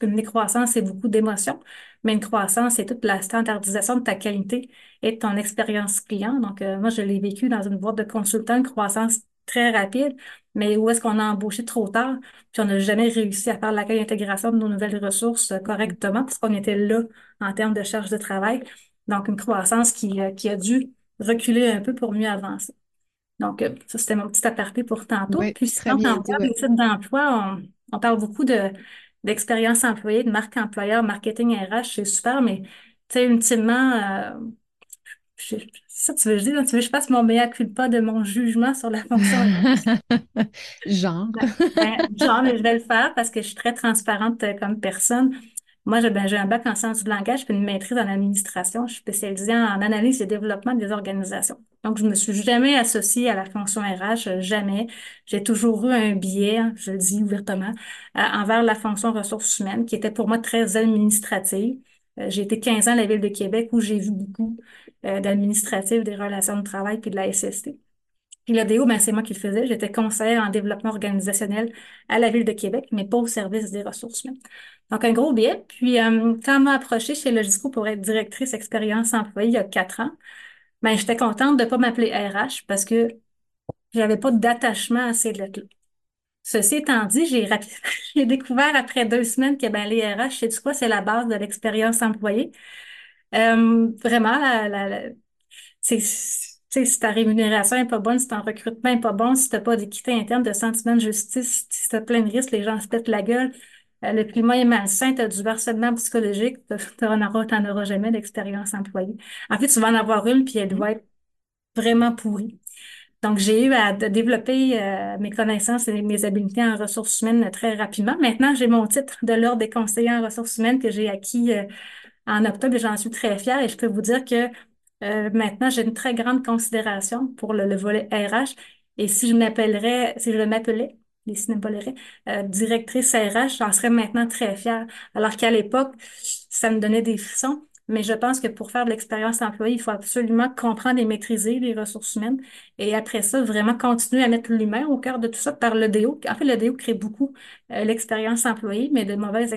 Qu'une décroissance, c'est beaucoup d'émotions mais une croissance, c'est toute la standardisation de ta qualité et de ton expérience client. Donc, euh, moi, je l'ai vécu dans une boîte de consultants, une croissance très rapide, mais où est-ce qu'on a embauché trop tard, puis on n'a jamais réussi à faire l'accueil et l'intégration de nos nouvelles ressources euh, correctement, parce qu'on était là en termes de charge de travail. Donc, une croissance qui, euh, qui a dû reculer un peu pour mieux avancer. Donc, ça, c'était mon petit aparté pour tantôt. Puis, sinon, quand on parle des titres d'emploi, on, on parle beaucoup de d'expérience employée, de marque employeur, marketing RH, c'est super, mais tu sais, ultimement, euh, ça tu veux dire, tu veux que je fasse mon mea culpa de mon jugement sur la fonction. genre. Ben, genre, mais je vais le faire parce que je suis très transparente euh, comme personne. Moi, ben, j'ai un bac en sciences du langage puis une maîtrise en administration. Je suis spécialisée en analyse et développement des organisations. Donc, je me suis jamais associée à la fonction RH, euh, jamais. J'ai toujours eu un biais, hein, je le dis ouvertement, euh, envers la fonction ressources humaines, qui était pour moi très administrative. Euh, j'ai été 15 ans à la Ville de Québec où j'ai vu beaucoup d'administratifs, des relations de travail puis de la SST. Puis le DO, ben, c'est moi qui le faisais. J'étais conseillère en développement organisationnel à la Ville de Québec, mais pas au service des ressources humaines. Donc, un gros biais. Puis, euh, quand on m'a approché chez Logisco pour être directrice expérience employée il y a quatre ans, ben, j'étais contente de ne pas m'appeler RH parce que j'avais pas d'attachement à ces lettres-là. Ceci étant dit, j'ai découvert après deux semaines que ben, les RH, c'est quoi? C'est la base de l'expérience employée. Euh, vraiment, la, la, c'est si ta rémunération n'est pas bonne, si ton recrutement n'est pas bon, si tu n'as pas d'équité interne, de sentiment de justice, si tu as plein de risques, les gens se pètent la gueule, le climat est malsain, tu as du harcèlement psychologique, tu n'en auras, jamais d'expérience employée. En fait, tu vas en avoir une, puis elle doit être vraiment pourrie. Donc, j'ai eu à développer euh, mes connaissances et mes habiletés en ressources humaines très rapidement. Maintenant, j'ai mon titre de l'Ordre des conseillers en ressources humaines que j'ai acquis euh, en octobre et j'en suis très fière. Et je peux vous dire que maintenant, j'ai une très grande considération pour le, le volet RH. Et si je m'appellerais, si je m'appelais les cinébolerais, euh, directrice RH, j'en serais maintenant très fière. Alors qu'à l'époque, ça me donnait des frissons. Mais je pense que pour faire de l'expérience employée, il faut absolument comprendre et maîtriser les ressources humaines. Et après ça, vraiment continuer à mettre l'humain au cœur de tout ça par le DO. En fait, le DO crée beaucoup euh, l'expérience employée, mais de mauvaises,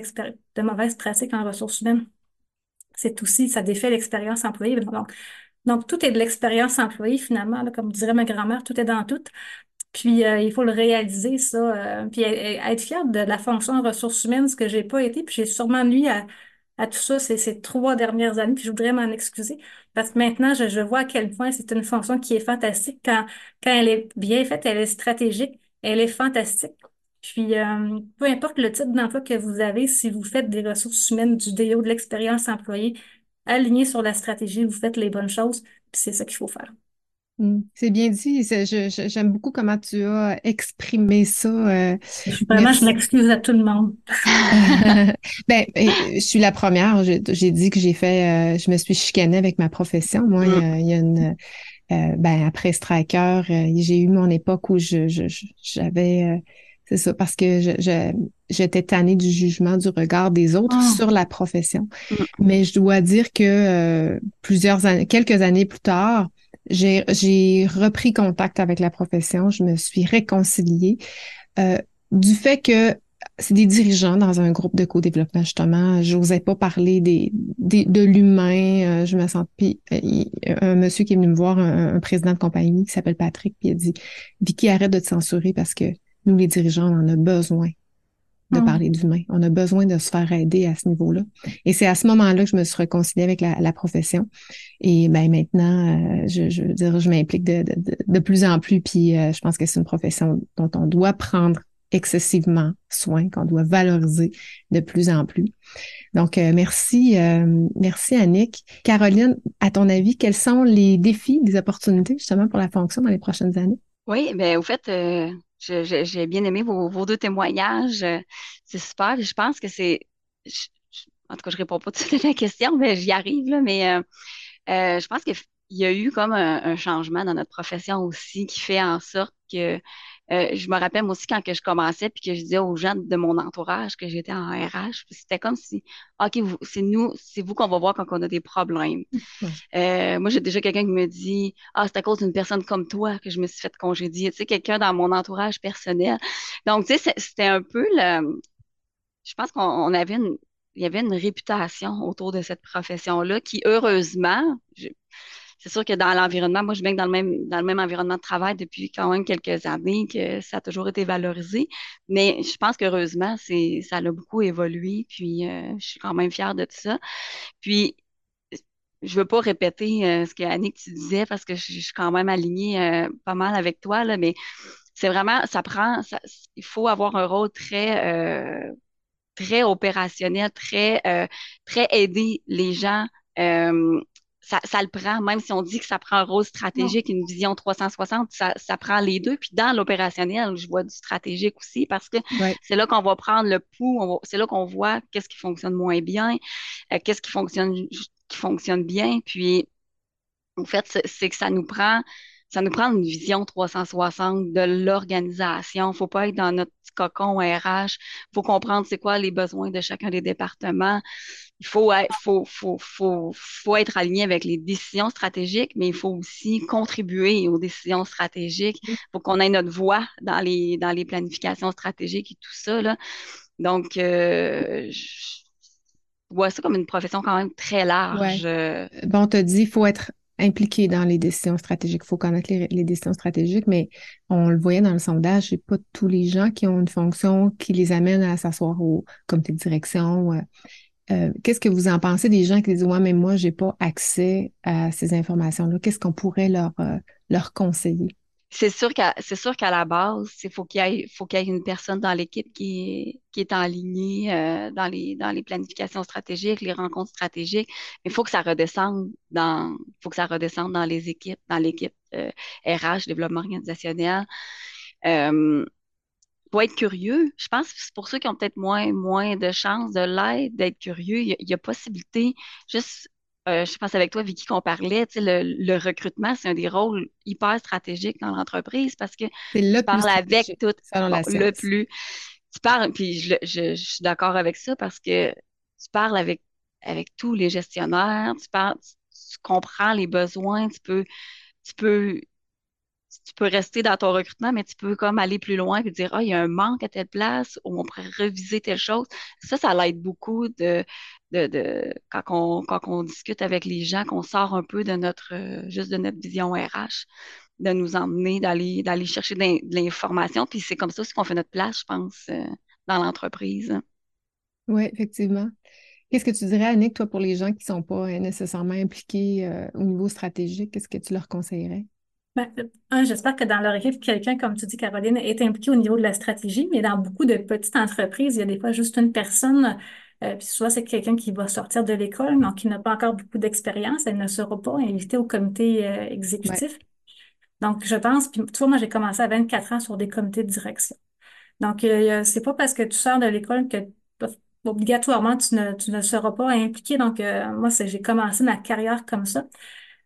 de mauvaises pratiques en ressources humaines. C'est aussi, ça défait l'expérience employée. Donc, donc, tout est de l'expérience employée, finalement, comme dirait ma grand-mère, tout est dans tout. Puis euh, il faut le réaliser, ça. Euh, puis être fier de la fonction ressources humaines, ce que j'ai pas été. Puis j'ai sûrement nuit à, à tout ça ces, ces trois dernières années. Puis je voudrais m'en excuser. Parce que maintenant, je, je vois à quel point c'est une fonction qui est fantastique. Quand, quand elle est bien faite, elle est stratégique, elle est fantastique. Puis, euh, peu importe le type d'emploi que vous avez, si vous faites des ressources humaines, du DO, de l'expérience employée, aligné sur la stratégie, vous faites les bonnes choses, puis c'est ça qu'il faut faire. Mm. C'est bien dit. J'aime beaucoup comment tu as exprimé ça. Euh, vraiment, je m'excuse à tout le monde. ben, je suis la première. J'ai dit que j'ai fait, euh, je me suis chicanée avec ma profession. Moi, il y a, une, ben après Striker, j'ai eu mon époque où je, j'avais c'est ça, parce que je, j'étais tannée du jugement, du regard des autres ah. sur la profession. Mm. Mais je dois dire que plusieurs années, quelques années plus tard, j'ai, repris contact avec la profession, je me suis réconciliée euh, du fait que c'est des dirigeants dans un groupe de co-développement, justement. J'osais pas parler des, de l'humain. Euh, je me sens... Puis, euh, un monsieur qui est venu me voir, un, président de compagnie qui s'appelle Patrick, puis il a dit « Vicky, arrête de te censurer parce que nous, les dirigeants, on en a besoin de mm. parler d'humain. On a besoin de se faire aider à ce niveau-là. Et c'est à ce moment-là que je me suis réconciliée avec la, profession. Et ben maintenant, euh, je, je veux dire, je m'implique de, de, de, plus en plus. Puis euh, je pense que c'est une profession dont on doit prendre excessivement soin, qu'on doit valoriser de plus en plus. Donc, euh, merci, merci Annick. Caroline, à ton avis, quels sont les défis, les opportunités justement pour la fonction dans les prochaines années? Oui, ben au fait, j'ai bien aimé vos, deux témoignages. Euh, c'est super. Je pense que c'est. En tout cas, je réponds pas tout à la question, mais j'y arrive, là, mais euh, euh, je pense qu'il y a eu comme un, changement dans notre profession aussi qui fait en sorte que euh, je me rappelle moi aussi quand que je commençais puis que je disais aux gens de mon entourage que j'étais en RH, c'était comme si, OK, c'est nous, c'est vous qu'on va voir quand on a des problèmes. Euh, moi, j'ai déjà quelqu'un qui me dit, ah, c'est à cause d'une personne comme toi que je me suis fait congédier, tu sais, quelqu'un dans mon entourage personnel. Donc, tu sais, c'était un peu le, je pense qu'on avait une, il y avait une réputation autour de cette profession-là qui, heureusement, c'est sûr que dans l'environnement, moi, je viens dans le même, dans le même environnement de travail depuis quand même quelques années, que ça a toujours été valorisé. Mais je pense qu'heureusement, c'est, ça a beaucoup évolué, puis euh, je suis quand même fière de tout ça. Puis, je veux pas répéter euh, ce que Annick tu disais parce que je, suis quand même alignée euh, pas mal avec toi, là, mais c'est vraiment, ça prend, il faut avoir un rôle très, très opérationnel, très, très aider les gens ça, ça, le prend, même si on dit que ça prend un rôle stratégique, une vision 360, ça, ça prend les deux. Puis dans l'opérationnel, je vois du stratégique aussi parce que c'est là qu'on va prendre le pouls, c'est là qu'on voit qu'est-ce qui fonctionne moins bien, euh, qu'est-ce qui fonctionne, qui fonctionne bien. Puis, en fait, c'est que ça nous prend ça nous prend une vision 360 de l'organisation. Faut pas être dans notre cocon RH. Faut comprendre c'est quoi les besoins de chacun des départements. Il faut être, faut, faut, faut, faut être aligné avec les décisions stratégiques, mais il faut aussi contribuer aux décisions stratégiques. Faut qu'on ait notre voix dans les, dans les planifications stratégiques et tout ça. Là. Donc, euh, je vois ça comme une profession quand même très large. Bon, on te dit, il faut être impliqué dans les décisions stratégiques. Il faut connaître les, décisions stratégiques, mais on le voyait dans le sondage, c'est pas tous les gens qui ont une fonction qui les amène à s'asseoir au comité de direction. Euh, qu'est-ce que vous en pensez des gens qui disent Ouais, mais moi, j'ai pas accès à ces informations-là? Qu'est-ce qu'on pourrait leur, euh, leur conseiller? c'est sûr qu'à la base, il faut qu'il y y ait une personne dans l'équipe qui qui est en ligne euh, dans les dans les planifications stratégiques, les rencontres stratégiques. Mais il faut que ça redescende dans faut que ça redescende dans les équipes, dans l'équipe RH, développement organisationnel. Faut être curieux. Je pense que c'est pour ceux qui ont peut-être moins, moins de chances de l'aide, d'être curieux. Il y, a, il y, a, possibilité, juste euh, je pense avec toi, Vicky, qu'on parlait, le, le recrutement, c'est un des rôles hyper stratégiques dans l'entreprise parce que tu parles avec tout le plus. Tu parles, puis je, je, suis d'accord avec ça parce que tu parles avec, avec tous les gestionnaires, tu parles, tu, comprends les besoins, tu peux, tu peux tu peux rester dans ton recrutement, mais tu peux comme aller plus loin et dire, ah, il y a un manque à telle place, ou on pourrait reviser telle chose. Ça, ça l'aide beaucoup de, de, de, quand, on, quand on discute avec les gens, qu'on sort un peu de notre, euh, juste de notre vision RH, de nous emmener, d'aller, d'aller chercher de l'information. Puis c'est comme ça aussi qu'on fait notre place, je pense, euh, dans l'entreprise. Oui, effectivement. Qu'est-ce que tu dirais, Annick, toi, pour les gens qui ne sont pas euh, nécessairement impliqués au niveau stratégique, qu'est-ce que tu leur conseillerais? Ben, un, j'espère que dans leur équipe, quelqu'un, comme tu dis, Caroline, est impliqué au niveau de la stratégie, mais dans beaucoup de petites entreprises, il y a des fois juste une personne, euh, puis soit c'est quelqu'un qui va sortir de l'école, donc qui n'a pas encore beaucoup d'expérience, elle ne sera pas invitée au comité euh, exécutif. Donc, je pense, puis tu vois, moi, j'ai commencé à 24 ans sur des comités de direction. Donc, euh, c'est pas parce que tu sors de l'école que obligatoirement tu ne, tu ne seras pas impliqué. Donc, moi, j'ai commencé ma carrière comme ça.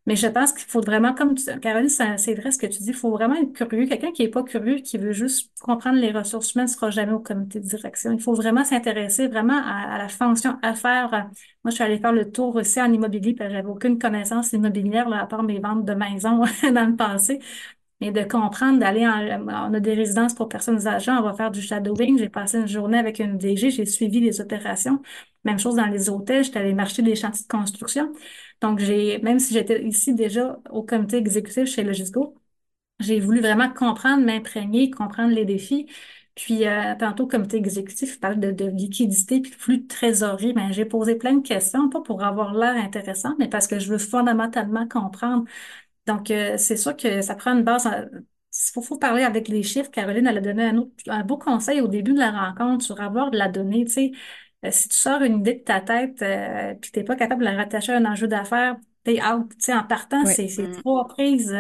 Mais je pense qu'il faut vraiment, comme tu, Caroline, c'est vrai ce que tu dis, il faut vraiment être curieux. Quelqu'un qui n'est pas curieux, qui veut juste comprendre les ressources humaines, ne sera jamais au comité de direction. Il faut vraiment s'intéresser vraiment à, la fonction affaires. Moi, je suis allée faire le tour aussi en immobilier, parce que j'avais aucune connaissance immobilière, à part mes ventes de maisons dans le passé mais de comprendre, d'aller en, on a des résidences pour personnes âgées, on va faire du shadowing. J'ai passé une journée avec une DG, j'ai suivi les opérations. Même chose dans les hôtels, j'étais allée marcher des chantiers de construction. Donc, j'ai, même si j'étais ici déjà au comité exécutif chez Logisco, j'ai voulu vraiment comprendre, m'imprégner, comprendre les défis. Puis, euh, tantôt, comité exécutif, parle de, de liquidité puis de flux de trésorerie. Ben, j'ai posé plein de questions, pas pour avoir l'air intéressant, mais parce que je veux fondamentalement comprendre donc, euh, c'est sûr que ça prend une base. Il faut, parler avec les chiffres. Caroline, elle a donné un, autre, un beau conseil au début de la rencontre sur avoir de la donnée. Tu sais, euh, si tu sors une idée de ta tête euh, puis tu n'es pas capable de la rattacher à un enjeu d'affaires, t'es out. Tu sais, en partant, c'est Mm. trois prises.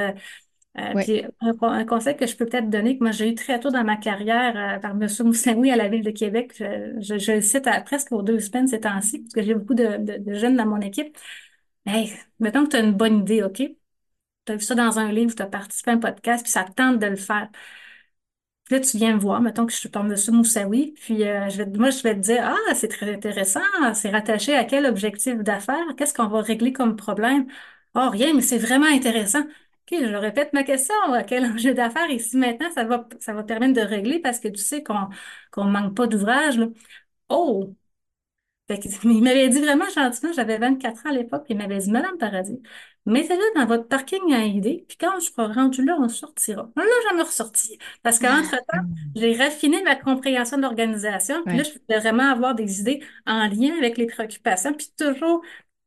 Oui. puis un, conseil que je peux peut-être donner, que moi j'ai eu très tôt dans ma carrière par M. Moussaoui à la Ville de Québec, je, je, le cite à, presque aux deux semaines ces temps-ci, parce que j'ai beaucoup de, de, de jeunes dans mon équipe. Hey, mettons que tu as une bonne idée, OK? tu as vu ça dans un livre, tu as participé à un podcast, puis ça te tente de le faire. Puis là, tu viens me voir, mettons que je suis ton monsieur Moussaoui, puis euh, je vais, moi, je vais te dire, ah, c'est très intéressant, c'est rattaché à quel objectif d'affaires, qu'est-ce qu'on va régler comme problème? Oh, rien, mais c'est vraiment intéressant. OK, je répète ma question, à quel enjeu d'affaires? Ici, maintenant, ça va, ça permettre de régler parce que tu sais qu'on qu'on manque pas d'ouvrage. Oh, fait que, il m'avait dit vraiment gentiment, j'avais 24 ans à l'époque, il m'avait dit, Madame Paradis, mettez-le dans votre parking à idée, puis quand je serai rendu là, on sortira. On l'a jamais ressorti. Parce qu'entre-temps, j'ai raffiné ma compréhension de l'organisation, puis là, je pouvais vraiment avoir des idées en lien avec les préoccupations, puis toujours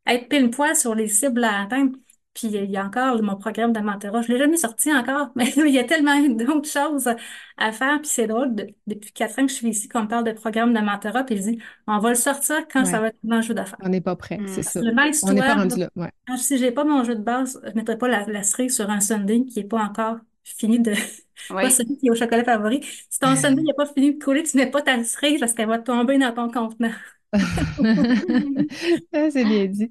être pile poil sur les cibles à atteindre. Puis il y a encore mon programme de mentorat. Je ne l'ai jamais sorti encore, mais il y a tellement d'autres choses à faire. Puis c'est drôle, depuis quatre ans que je suis ici, qu'on me parle de programme de mentorat, puis je dis, on va le sortir quand ça va être mon jeu d'affaires. On n'est pas prêt, c'est ça. Le on n'est pas rendu là. Ouais. Si j'ai pas mon jeu de base, je ne mettrai pas la, la cerise sur un Sunday qui n'est pas encore fini de. Oui. Pas celui qui est au chocolat favori. Si ton Sunday n'est pas fini de couler, tu ne mets pas ta cerise parce qu'elle va tomber dans ton contenant. C'est bien dit.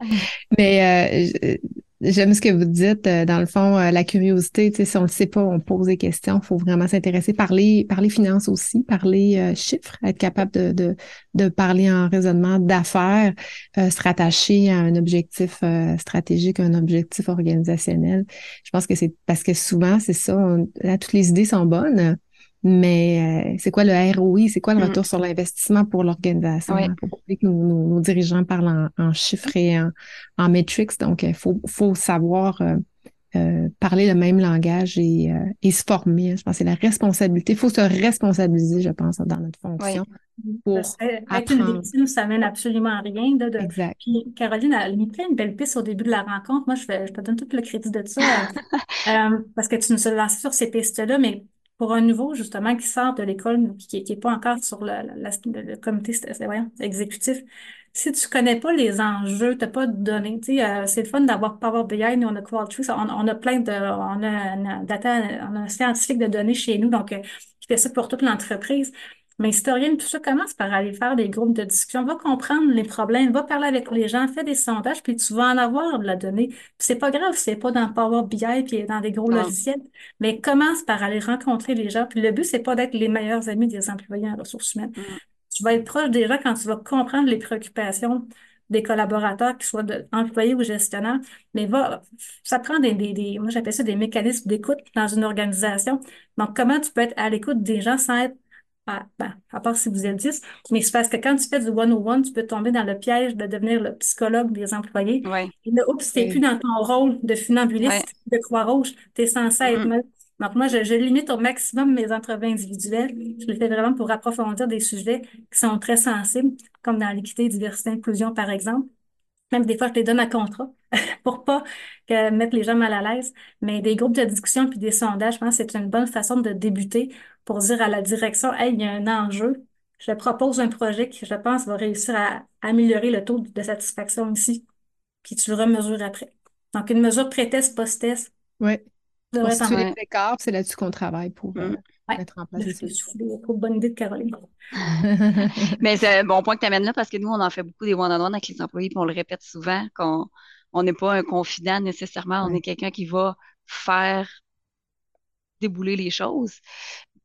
Mais euh, j'aime ce que vous dites. Euh, dans le fond, euh, la curiosité, si on ne le sait pas, on pose des questions. Il faut vraiment s'intéresser, parler, parler finances aussi, parler chiffres, être capable de, de, de parler en raisonnement d'affaires, se rattacher à un objectif stratégique, un objectif organisationnel. Je pense que c'est parce que souvent, c'est ça, là, toutes les idées sont bonnes mais euh, c'est quoi le ROI? C'est quoi le mm. retour sur l'investissement pour l'organisation? Il faut que nos, dirigeants parlent en, chiffres et en, en metrics. Donc, il faut, faut savoir euh, euh, parler le même langage et, et se former. Je pense que c'est la responsabilité. Il faut se responsabiliser, je pense, dans notre fonction. Pour être une victime, ça mène absolument à rien. De, Exact. Puis Caroline a mis plein une belle piste au début de la rencontre. Moi, je, je te donne tout le crédit de ça parce que tu nous as lancé sur ces pistes-là, mais pour un nouveau, justement, qui sort de l'école, qui n'est pas encore sur le, le comité exécutif, si tu connais pas les enjeux, tu n'as pas de données, euh, c'est le fun d'avoir Power BI, nous, on a Qualtrics, on, on, a plein de, on a un data, on a un scientifique de données chez nous, donc, euh, qui fait ça pour toute l'entreprise. Mais historienne, tout ça commence par aller faire des groupes de discussion, va comprendre les problèmes, va parler avec les gens, fais des sondages, puis tu vas en avoir de la donnée. C'est pas grave, c'est pas dans Power BI puis dans des gros logiciels, mais commence par aller rencontrer les gens. Puis le but, c'est pas d'être les meilleurs amis des employés en ressources humaines. Mm. Tu vas être proche des gens quand tu vas comprendre les préoccupations des collaborateurs, qu'ils soient employés ou gestionnaires, mais va, ça prend des, des, des moi j'appelle ça des mécanismes d'écoute dans une organisation. Donc, comment tu peux être à l'écoute des gens sans être à, ben, à part si vous êtes 10, mais c'est parce que quand tu fais du one-on-one, tu peux tomber dans le piège de devenir le psychologue des employés. Ouais. Et là, oups, t'es plus dans ton rôle de funambuliste, de Croix-Rouge, tu es censé être mm-hmm. Donc, moi, je, je, limite au maximum mes entrevues individuelles. Je le fais vraiment pour approfondir des sujets qui sont très sensibles, comme dans l'équité, diversité, inclusion, par exemple. Même des fois, je les donne à contrat pour pas que, mettre les gens mal à l'aise. Mais des groupes de discussion puis des sondages, je pense que c'est une bonne façon de débuter pour dire à la direction, hey, il y a un enjeu. Je propose un projet qui, je pense, va réussir à améliorer le taux de satisfaction ici. Puis tu le remesures après. Donc, une mesure pré-test, post-test. Oui. Pour les écarts, c'est là-dessus qu'on travaille pour euh, mm. Mettre en place Trop bonne idée de Caroline. Mais c'est un bon point que tu amènes là parce que nous, on en fait beaucoup des one-on-one avec les employés, puis on le répète souvent qu'on on n'est pas un confident nécessairement, on est quelqu'un qui va faire débouler les choses.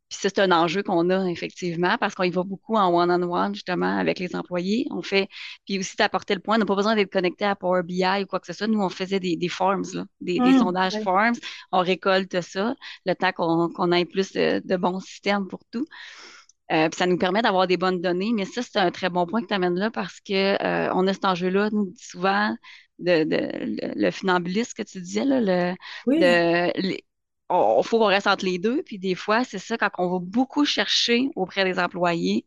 Puis ça, c'est un enjeu qu'on a effectivement parce qu'on y va beaucoup en one-on-one justement avec les employés. On fait, puis aussi d'apporter le point, on n'a pas besoin d'être connecté à Power BI ou quoi que ce soit. Nous, on faisait des, des forms, là, des, des, mmh, sondages forms. On récolte ça, le temps qu'on ait plus de, bons systèmes pour tout. Euh, puis ça nous permet d'avoir des bonnes données, mais ça, c'est un très bon point que tu amènes là parce que euh, on a cet enjeu-là, nous, souvent, de, de, le, funambulisme que tu disais, là, le, oui. de, il faut qu'on reste entre les deux. Puis des fois, c'est ça, quand on va beaucoup chercher auprès des employés,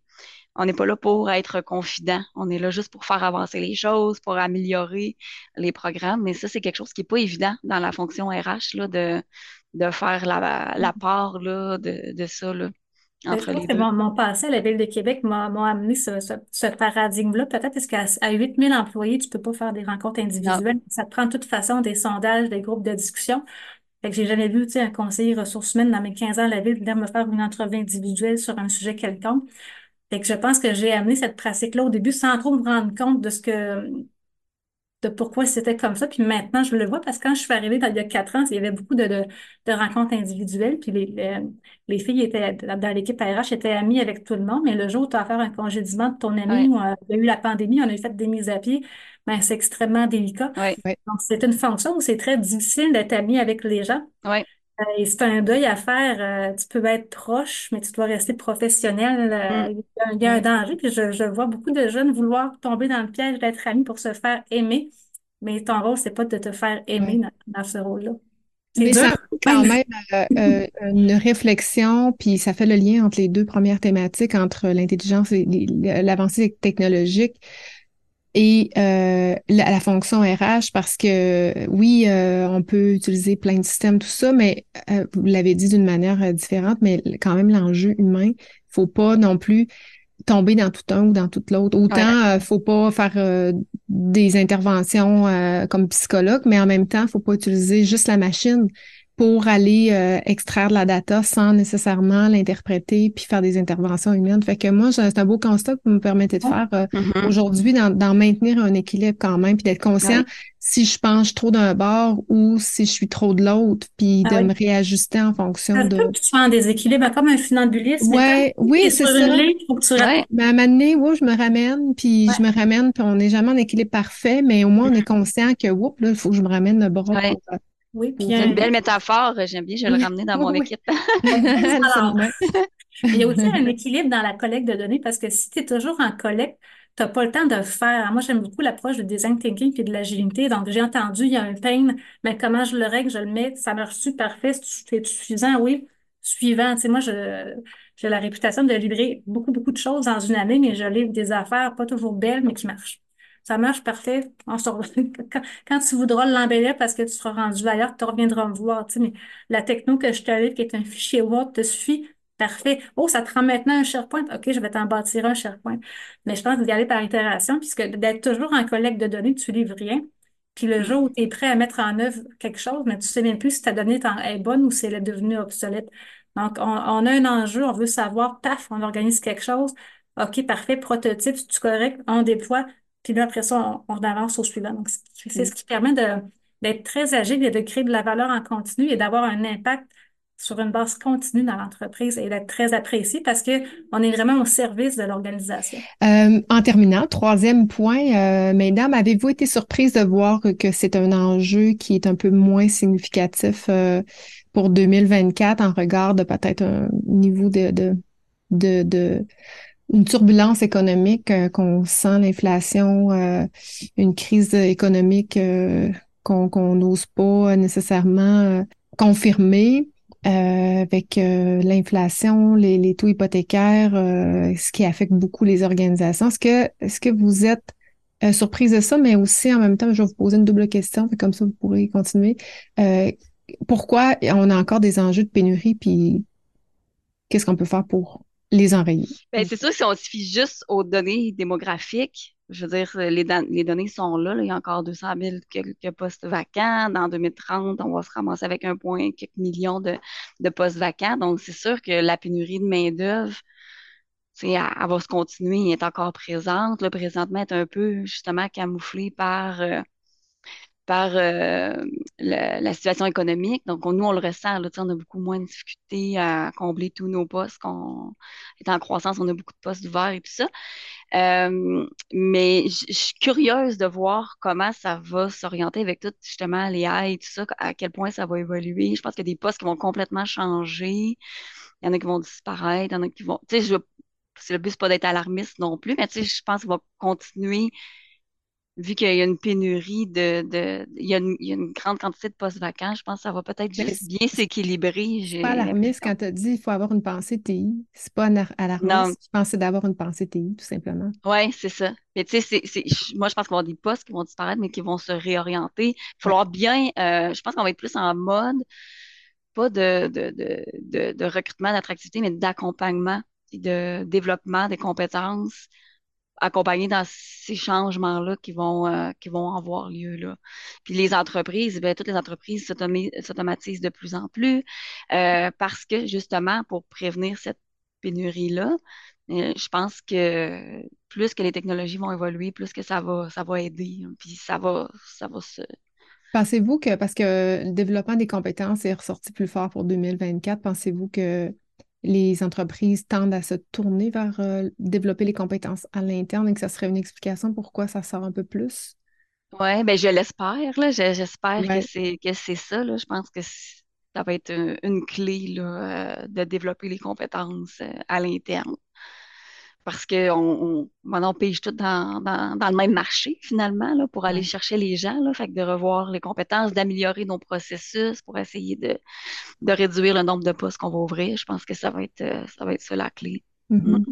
on n'est pas là pour être confident. On est là juste pour faire avancer les choses, pour améliorer les programmes. Mais ça, c'est quelque chose qui n'est pas évident dans la fonction RH, là, de, de faire la, la part là, de, de ça. Là. Ben, entre les deux. Mon, mon, passé à la Ville de Québec m'a amené ce, ce, ce paradigme-là. Peut-être parce qu'à à 8000 employés, tu peux pas faire des rencontres individuelles. Ça te prend de toute façon des sondages, des groupes de discussion. Fait que j'ai jamais vu, tu sais, un conseiller ressources humaines dans mes 15 ans à la ville venir me faire une entrevue individuelle sur un sujet quelconque. Fait que je pense que j'ai amené cette pratique-là au début sans trop me rendre compte de ce que, de pourquoi c'était comme ça. Puis maintenant, je le vois parce que quand je suis arrivée dans, il y a quatre ans, il y avait beaucoup de, de, de rencontres individuelles. Puis les, les, filles étaient dans l'équipe RH étaient amies avec tout le monde. Mais le jour où tu as à faire un congédiement de ton ami, où euh, il y a eu la pandémie, on a eu fait des mises à pied, ben, c'est extrêmement délicat. Donc, c'est une fonction où c'est très difficile d'être ami avec les gens. Euh, et c'est un deuil à faire. Euh, tu peux être proche, mais tu dois rester professionnel. Euh, mm. il, y a, un danger. Puis je, je, vois beaucoup de jeunes vouloir tomber dans le piège d'être amis pour se faire aimer. Mais ton rôle, c'est pas de te faire aimer dans, ce rôle-là. Mais ça quand même une réflexion, puis ça fait le lien entre les deux premières thématiques, entre l'intelligence et l'avancée technologique et euh, la, la, fonction RH parce que oui, euh, on peut utiliser plein de systèmes, tout ça, mais euh, vous l'avez dit d'une manière euh, différente, mais quand même l'enjeu humain, faut pas non plus tomber dans tout un ou dans tout l'autre. Autant faut pas faire des interventions comme psychologue, mais en même temps, faut pas utiliser juste la machine pour aller euh, extraire de la data sans nécessairement l'interpréter puis faire des interventions humaines. Fait que moi, c'est un beau constat que vous me permettez de faire euh, mm-hmm. aujourd'hui, d'en maintenir un équilibre quand même, puis d'être conscient si je penche trop d'un bord ou si je suis trop de l'autre, puis ah de me réajuster en fonction de... Tu sois en déséquilibre, comme un funambulisme. Ouais, oui, c'est ça. ouais. Mais à un moment donné, je me ramène, puis je me ramène, puis on n'est jamais en équilibre parfait, mais au moins on est mm-hmm. conscient que, oups, là, il faut que je me ramène le pour, euh, oui, puis C'est une belle métaphore. J'aime bien, je vais le ramener dans mon équipe. il y a aussi un équilibre dans la collecte de données parce que si tu es toujours en collecte, tu n'as pas le temps de faire. Moi, j'aime beaucoup l'approche du design thinking et de l'agilité. Donc, j'ai entendu, il y a un pain, mais comment je le règle, je le mets, ça marche-tu parfait, c'est suffisant, oui. Suivant, tu sais, moi, j'ai la réputation de livrer beaucoup, beaucoup de choses dans une année, mais je livre des affaires pas toujours belles, mais qui marchent ça marche parfait. Quand, tu voudras l'embellir parce que tu seras rendu ailleurs, tu reviendras me voir. mais la techno que je te livre, qui est un fichier Word, te suffit? Parfait. Oh, ça te rend maintenant un SharePoint? OK, je vais t'en bâtir un SharePoint. Mais je pense d'y aller par itération, puisque d'être toujours en collecte de données, tu livres rien. Puis le jour où tu es prêt à mettre en œuvre quelque chose, mais tu sais même plus si ta donnée est bonne ou si elle est devenue obsolète. Donc, on, on a un enjeu, on veut savoir, paf, on organise quelque chose. OK, parfait, prototype, c'est correct, on déploie. Puis là, après ça, on, avance au suivant. Donc, c'est ce qui permet d'être très agile et de créer de la valeur en continu et d'avoir un impact sur une base continue dans l'entreprise et d'être très apprécié parce que on est vraiment au service de l'organisation. Euh, en terminant, troisième point, euh, mesdames, avez-vous été surprise de voir que c'est un enjeu qui est un peu moins significatif euh, pour 2024 en regard de peut-être un niveau de, de, de, de une turbulence économique, euh, qu'on sent l'inflation, euh, une crise économique euh, qu'on n'ose pas nécessairement confirmer. avec l'inflation, les, taux hypothécaires, ce qui affecte beaucoup les organisations. Est-ce que, est-ce que vous êtes surprise de ça, mais aussi en même temps, je vais vous poser une double question, comme ça vous pourrez continuer. pourquoi on a encore des enjeux de pénurie, puis qu'est-ce qu'on peut faire pour les enrayer. Ben, c'est sûr que si on se fie juste aux données démographiques, je veux dire, les, données sont là, Il y a encore 200 000 quelques postes vacants. Dans 2030, on va se ramasser avec un point quelques millions de, postes vacants. Donc, c'est sûr que la pénurie de main-d'œuvre, elle, elle, va se continuer, elle est encore présente. Le présentement, est un peu justement camouflée par, euh, par euh, la, situation économique. Donc, nous, on le ressent. Là, on a beaucoup moins de difficultés à combler tous nos postes. Qu'on est en croissance, on a beaucoup de postes ouverts et tout ça. Euh, mais je suis curieuse de voir comment ça va s'orienter avec tout, justement, les AI et tout ça, à quel point ça va évoluer. Je pense qu'il y a des postes qui vont complètement changer. Il y en a qui vont disparaître, il y en a qui vont... Tu sais, le but, c'est pas d'être alarmiste non plus, mais tu sais, je pense qu'il va continuer vu qu'il y a une pénurie de, de il, y a une, il, y a une, grande quantité de postes vacants, je pense que ça va peut-être juste bien s'équilibrer. C'est pas alarmiste quand tu as dit qu'il faut avoir une pensée TI. C'est pas alarmiste. Non. Je pensais d'avoir une pensée TI, tout simplement. Oui, c'est ça. Mais tu sais, moi, je pense qu'il va y avoir des postes qui vont disparaître, mais qui vont se réorienter. Il va falloir bien, euh, je pense qu'on va être plus en mode, pas de, de, de, de recrutement, d'attractivité, mais d'accompagnement, de développement des compétences accompagner dans ces changements-là qui vont, euh, qui vont avoir lieu. Là. Puis les entreprises, bien, toutes les entreprises s'automatisent de plus en plus euh, parce que justement, pour prévenir cette pénurie-là, euh, je pense que plus que les technologies vont évoluer, plus que ça va, ça va aider. Hein, puis ça va, ça va se. Pensez-vous que, parce que le développement des compétences est ressorti plus fort pour 2024, pensez-vous que les entreprises tendent à se tourner vers euh, développer les compétences à l'interne et que ça serait une explication pourquoi ça sort un peu plus? Oui, ben je l'espère. J'espère que c'est que c'est ça. Là. Je pense que ça va être une, clé là, euh, de développer les compétences euh, à l'interne parce qu'on on, on, pige tout dans, dans, le même marché, finalement, là, pour aller chercher les gens. Là, fait que de revoir les compétences, d'améliorer nos processus pour essayer de, de réduire le nombre de postes qu'on va ouvrir. Je pense que ça va être euh, ça, va être ça la clé. Mm.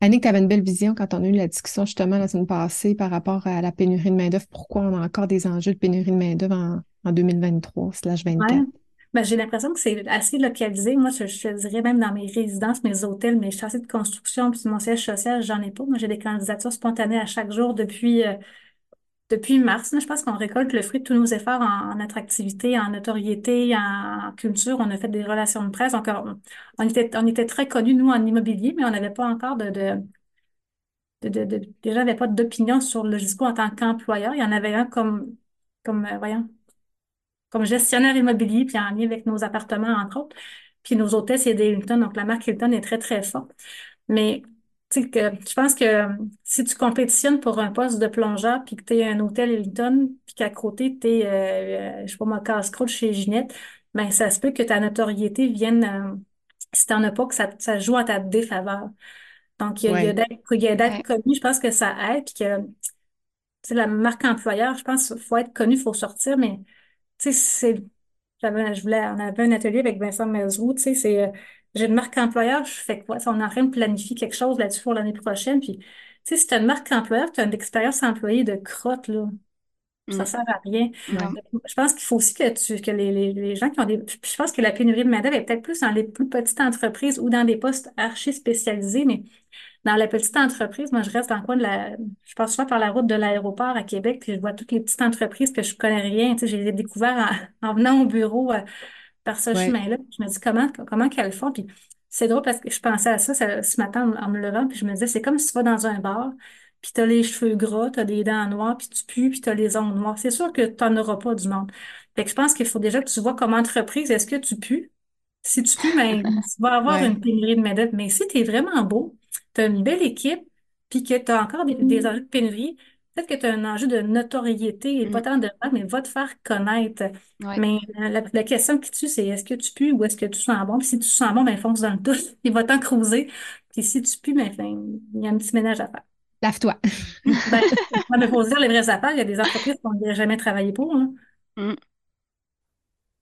Annick, tu avais une belle vision quand on a eu la discussion justement la semaine passée par rapport à la pénurie de main-d'œuvre. Pourquoi on a encore des enjeux de pénurie de main-d'œuvre en, en 2023/24? Ben, j'ai l'impression que c'est assez localisé. Moi, je, je, dirais même dans mes résidences, mes hôtels, mes chantiers de construction, puis mon siège social, j'en ai pas. Moi, j'ai des candidatures spontanées à chaque jour depuis, euh, depuis mars. je pense qu'on récolte le fruit de tous nos efforts en, attractivité, en notoriété, en, culture. On a fait des relations de presse. Encore, on, était, on était très connus, nous, en immobilier, mais on n'avait pas encore de, de de, de, pas d'opinion sur le Logisco en tant qu'employeur. Il y en avait un comme, comme euh, voyons, comme gestionnaire immobilier, puis en lien avec nos appartements, entre autres. Puis nos hôtels, c'est des Hilton, donc la marque Hilton est très, très forte. Mais tu sais, que, je pense que si tu compétitionnes pour un poste de plongeur, puis que tu es un hôtel Hilton, puis qu'à côté, tu es, euh, je sais pas moi, casse-croûte chez Ginette, ben ça se peut que ta notoriété vienne, euh, si tu n'en as pas, que ça, ça joue à ta défaveur. Donc, il y a, il y a d'être connu, je pense que ça aide, puis que, tu sais, la marque employeur, je pense qu'il faut être connu, il faut sortir, mais tu sais, c'est, j'avais, je voulais, on avait un atelier avec Vincent Mesrou, tu sais, c'est, euh, j'ai une marque employeur, je fais quoi? On est en train de planifier quelque chose là-dessus pour l'année prochaine, puis, tu sais, si tu as une marque employeur, tu as une expérience employée de crotte, là. Ça mm. sert à rien. Je pense qu'il faut aussi que, tu, que les, les, les, gens qui ont des. Je pense que la pénurie de main-d'œuvre est peut-être plus dans les plus petites entreprises ou dans des postes archi spécialisés, mais dans la petite entreprise, moi, je reste dans le coin de la. Je passe souvent par la route de l'aéroport à Québec, puis je vois toutes les petites entreprises que je connais rien. Tu sais, je les ai découvertes en, venant au bureau euh, par ce chemin-là. Je me dis comment, comment qu'elles font? Puis c'est drôle parce que je pensais à ça, ce matin en, me levant, puis je me disais, c'est comme si tu vas dans un bar, puis tu as les cheveux gras, tu as des dents noires, puis tu pues, puis tu as les ongles noirs. C'est sûr que tu n'en auras pas du monde. Fait que je pense qu'il faut déjà que tu vois comme entreprise, est-ce que tu pues? Si tu pues, ben, tu vas avoir une pénurie de main Mais si tu es vraiment beau, tu as une belle équipe, puis que tu as encore des, mm. enjeux de pénurie, peut-être que tu as un enjeu de notoriété, et pas mm. tant de mais va te faire connaître. Mais la, question qui tue, c'est est-ce que tu pues ou est-ce que tu sens bon? Puis si tu sens bon, ben fonce dans le tout, il va t'en creuser. Puis si tu pues, ben, il y a un petit ménage à faire. Lave-toi. ben, il faut dire les vraies affaires. Il y a des entreprises qui n'ont jamais travaillé pour. Hein. Mm.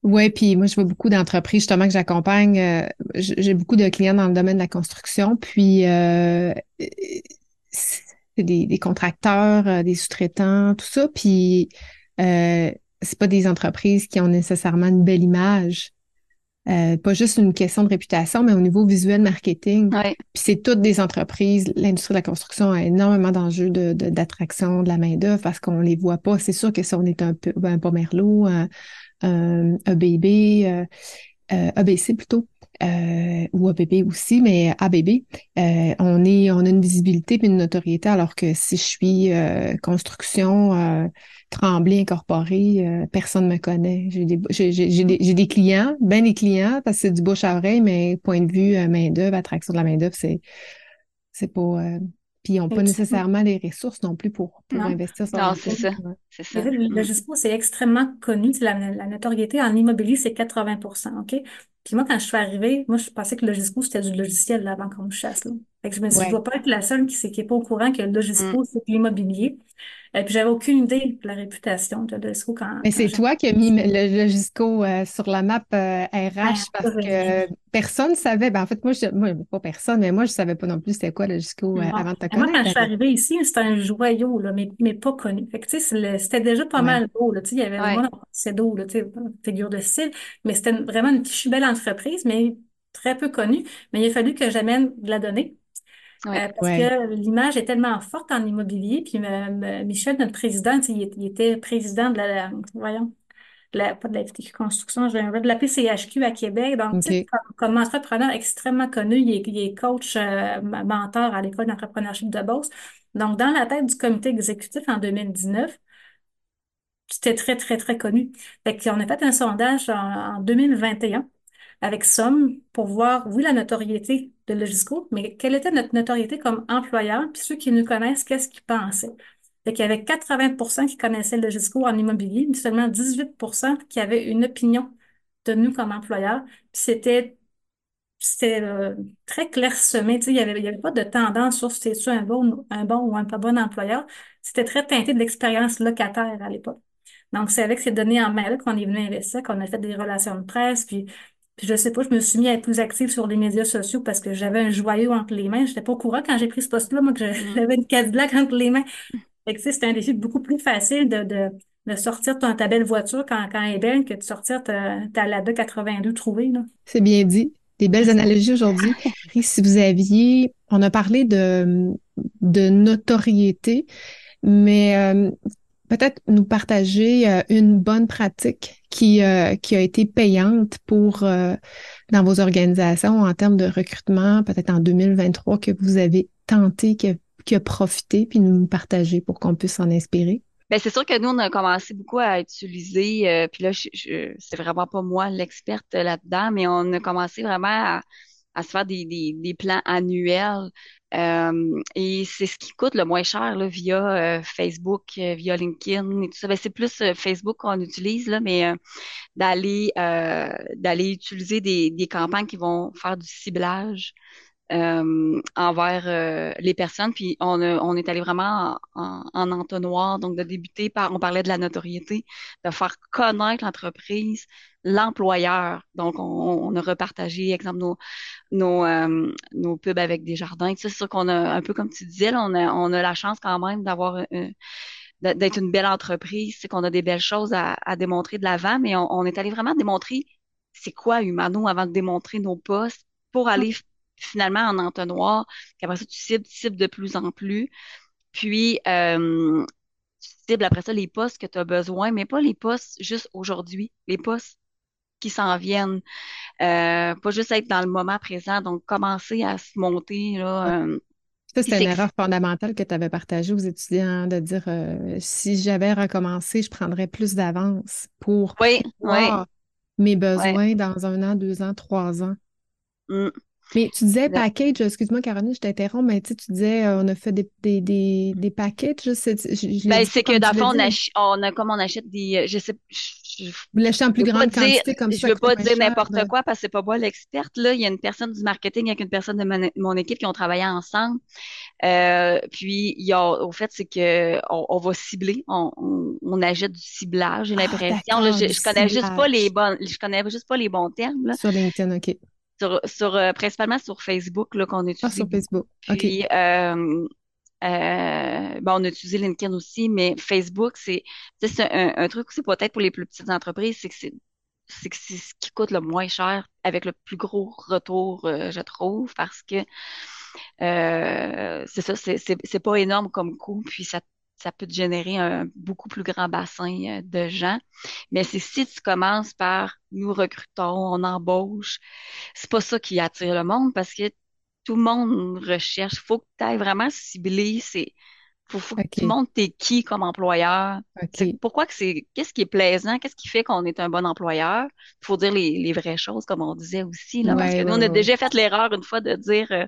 Oui, puis moi, je vois beaucoup d'entreprises justement que j'accompagne. Euh, j'ai beaucoup de clients dans le domaine de la construction, puis euh, c'est des, contracteurs, euh, des sous-traitants, tout ça. Puis euh, c'est pas des entreprises qui ont nécessairement une belle image. pas juste une question de réputation, mais au niveau visuel marketing. Puis c'est toutes des entreprises. L'industrie de la construction a énormément d'enjeux de, d'attraction de, la main-d'œuvre parce qu'on les voit pas. C'est sûr que si on est un peu un merlot, un, euh, ABB, euh, euh, ABC plutôt. euh, ou ABB aussi, mais ABB, euh, on est, on a une visibilité et une notoriété, alors que si je suis euh, construction, euh, Tremblay incorporé, euh, personne ne me connaît. J'ai des, j'ai, des, des clients, ben des clients, parce que c'est du bouche à oreille, mais point de vue main-d'œuvre, attraction de la main-d'œuvre, c'est, c'est pas. Puis ils n'ont pas nécessairement les ressources non plus pour, pour investir sur Non, c'est ça. C'est ça. Le logiciel, c'est extrêmement connu. La, la notoriété en immobilier, c'est 80 OK? Puis moi, quand je suis arrivée, moi, je pensais que le Logisco, c'était du logiciel là, avant qu'on me chasse. Là. Fait que je me suis dit, je ne dois pas être la seule qui n'est pas au courant que le Logisco, mm. c'est l'immobilier. Et puis, j'avais aucune idée de la réputation de Logisco quand. Mais c'est toi qui as mis le Logisco euh, sur la map RH euh, parce que personne ne savait. Ben, en fait, moi, je, moi, pas personne, mais moi, je ne savais pas non plus c'était quoi le Logisco euh, avant de te connaître. Moi, quand je suis arrivée ici, c'était un joyau, là, mais, mais pas connu. Fait que, tu sais, c'était déjà pas mal beau, là. Tu sais, il y avait vraiment c'est d'eau, là, tu sais, figure de style, mais c'était vraiment une fichue belle entreprise, mais très peu connue. Mais il a fallu que j'amène de la donnée. Euh, parce que l'image est tellement forte en immobilier. Puis euh, Michel, notre président, il, était président de la, voyons, la, pas de la construction, je de la PCHQ à Québec. Donc, comme, entrepreneur extrêmement connu, il est, coach, euh, mentor à l'école d'entrepreneurship de Beauce. Donc, dans la tête du comité exécutif en 2019, c'était très, très, très connu. Fait qu'on a fait un sondage en, en 2021 avec Somme pour voir, oui, la notoriété de Logisco, mais quelle était notre notoriété comme employeur, puis ceux qui nous connaissent, qu'est-ce qu'ils pensaient? Fait qu'il y avait 80% qui connaissaient Logisco en immobilier, mais seulement 18% qui avaient une opinion de nous comme employeur. C'était euh, très clairsemé. Il n'y avait, pas de tendance sur c'était un bon, un bon ou un pas bon employeur. C'était très teinté de l'expérience locataire à l'époque. Donc, c'est avec ces données en main qu'on est venu investir, qu'on a fait des relations de presse, puis puis je sais pas, je me suis mis à être plus active sur les médias sociaux parce que j'avais un joyau entre les mains. Je n'étais pas au courant quand j'ai pris ce poste-là, moi, que mm. j'avais une Cadillac entre les mains. Fait que, c'était un défi beaucoup plus facile de, de, de sortir ton, ta belle voiture quand, quand elle est belle que de sortir ta, ta Lada 82 trouvée. C'est bien dit. Des belles analogies aujourd'hui. si vous aviez, on a parlé de, de notoriété, mais euh, peut-être nous partager euh, une bonne pratique qui, euh, qui a été payante pour euh, dans vos organisations en termes de recrutement, peut-être en 2023 que vous avez tenté, qui a profité, puis nous partager pour qu'on puisse s'en inspirer? Ben c'est sûr que nous on a commencé beaucoup à utiliser, puis là je, je c'est vraiment pas moi l'experte là-dedans, mais on a commencé vraiment à, à se faire des, des, des plans annuels euh, et c'est ce qui coûte le moins cher là, via euh, Facebook, euh, via LinkedIn et tout ça. Ben, c'est plus Facebook qu'on utilise, là, mais d'aller d'aller utiliser des, des campagnes qui vont faire du ciblage envers les personnes. Puis on, on est allé vraiment en, en, entonnoir, donc de débuter par, on parlait de la notoriété, de faire connaître l'entreprise, l'employeur. Donc, on, on, a repartagé, exemple, nos, nos, euh, nos pubs avec des jardins. C'est sûr qu'on a, un peu comme tu disais, là, on, a, on a la chance quand même d'avoir d'être une belle entreprise, c'est qu'on a des belles choses à, à démontrer de l'avant, mais on, on, est allé vraiment démontrer c'est quoi Humano avant de démontrer nos postes pour aller finalement en entonnoir, qu'après ça, tu cibles, tu cibles de plus en plus. Puis, euh, tu cibles après ça les postes que tu as besoin, mais pas les postes juste aujourd'hui, les postes qui s'en viennent. Euh, pas juste être dans le moment présent, donc commencer à se monter. Là, euh, ça, c'est une erreur fondamentale que tu avais partagée aux étudiants, de dire euh, si j'avais recommencé, je prendrais plus d'avance pour oui, mes besoins dans un an, deux ans, trois ans. Mm. Mais tu disais package, excuse-moi Caroline, je t'interromps, mais tu, disais on a fait des, des, des, des packages. ben, c'est que dans le fond, on, a, comme on achète des. Je sais, vous l'achetez en plus grande quantité comme ça. Je ne veux pas dire n'importe quoi parce que c'est pas moi l'experte. Là. Il y a une personne du marketing avec une personne de mon, équipe qui ont travaillé ensemble. Euh, puis il y a, au fait, c'est que on, va cibler, on, on, achète du ciblage, j'ai ah, l'impression. je, je connais juste pas les bons, je connais juste pas les bons termes. Là. Sur LinkedIn, OK. Sur, sur euh, principalement sur Facebook là qu'on utilise. Ah, sur Facebook. Puis, euh, euh, bon, on a utilisé LinkedIn aussi, mais Facebook, c'est un, un truc aussi peut-être pour les plus petites entreprises, c'est que c'est c'est ce qui coûte le moins cher avec le plus gros retour, euh, je trouve, parce que euh, c'est ça, c'est pas énorme comme coût, puis ça, ça peut te générer un beaucoup plus grand bassin de gens. Mais c'est si tu commences par nous recrutons, on embauche, c'est pas ça qui attire le monde parce que tout le monde recherche. Faut que tu ailles vraiment cibler. C'est faut, faut que tu montres t'es qui comme employeur. Pourquoi que c'est, qu'est-ce qui est plaisant, qu'est-ce qui fait qu'on est un bon employeur? Il faut dire les, les, vraies choses, comme on disait aussi, là, parce que nous, on a déjà fait l'erreur une fois de dire euh,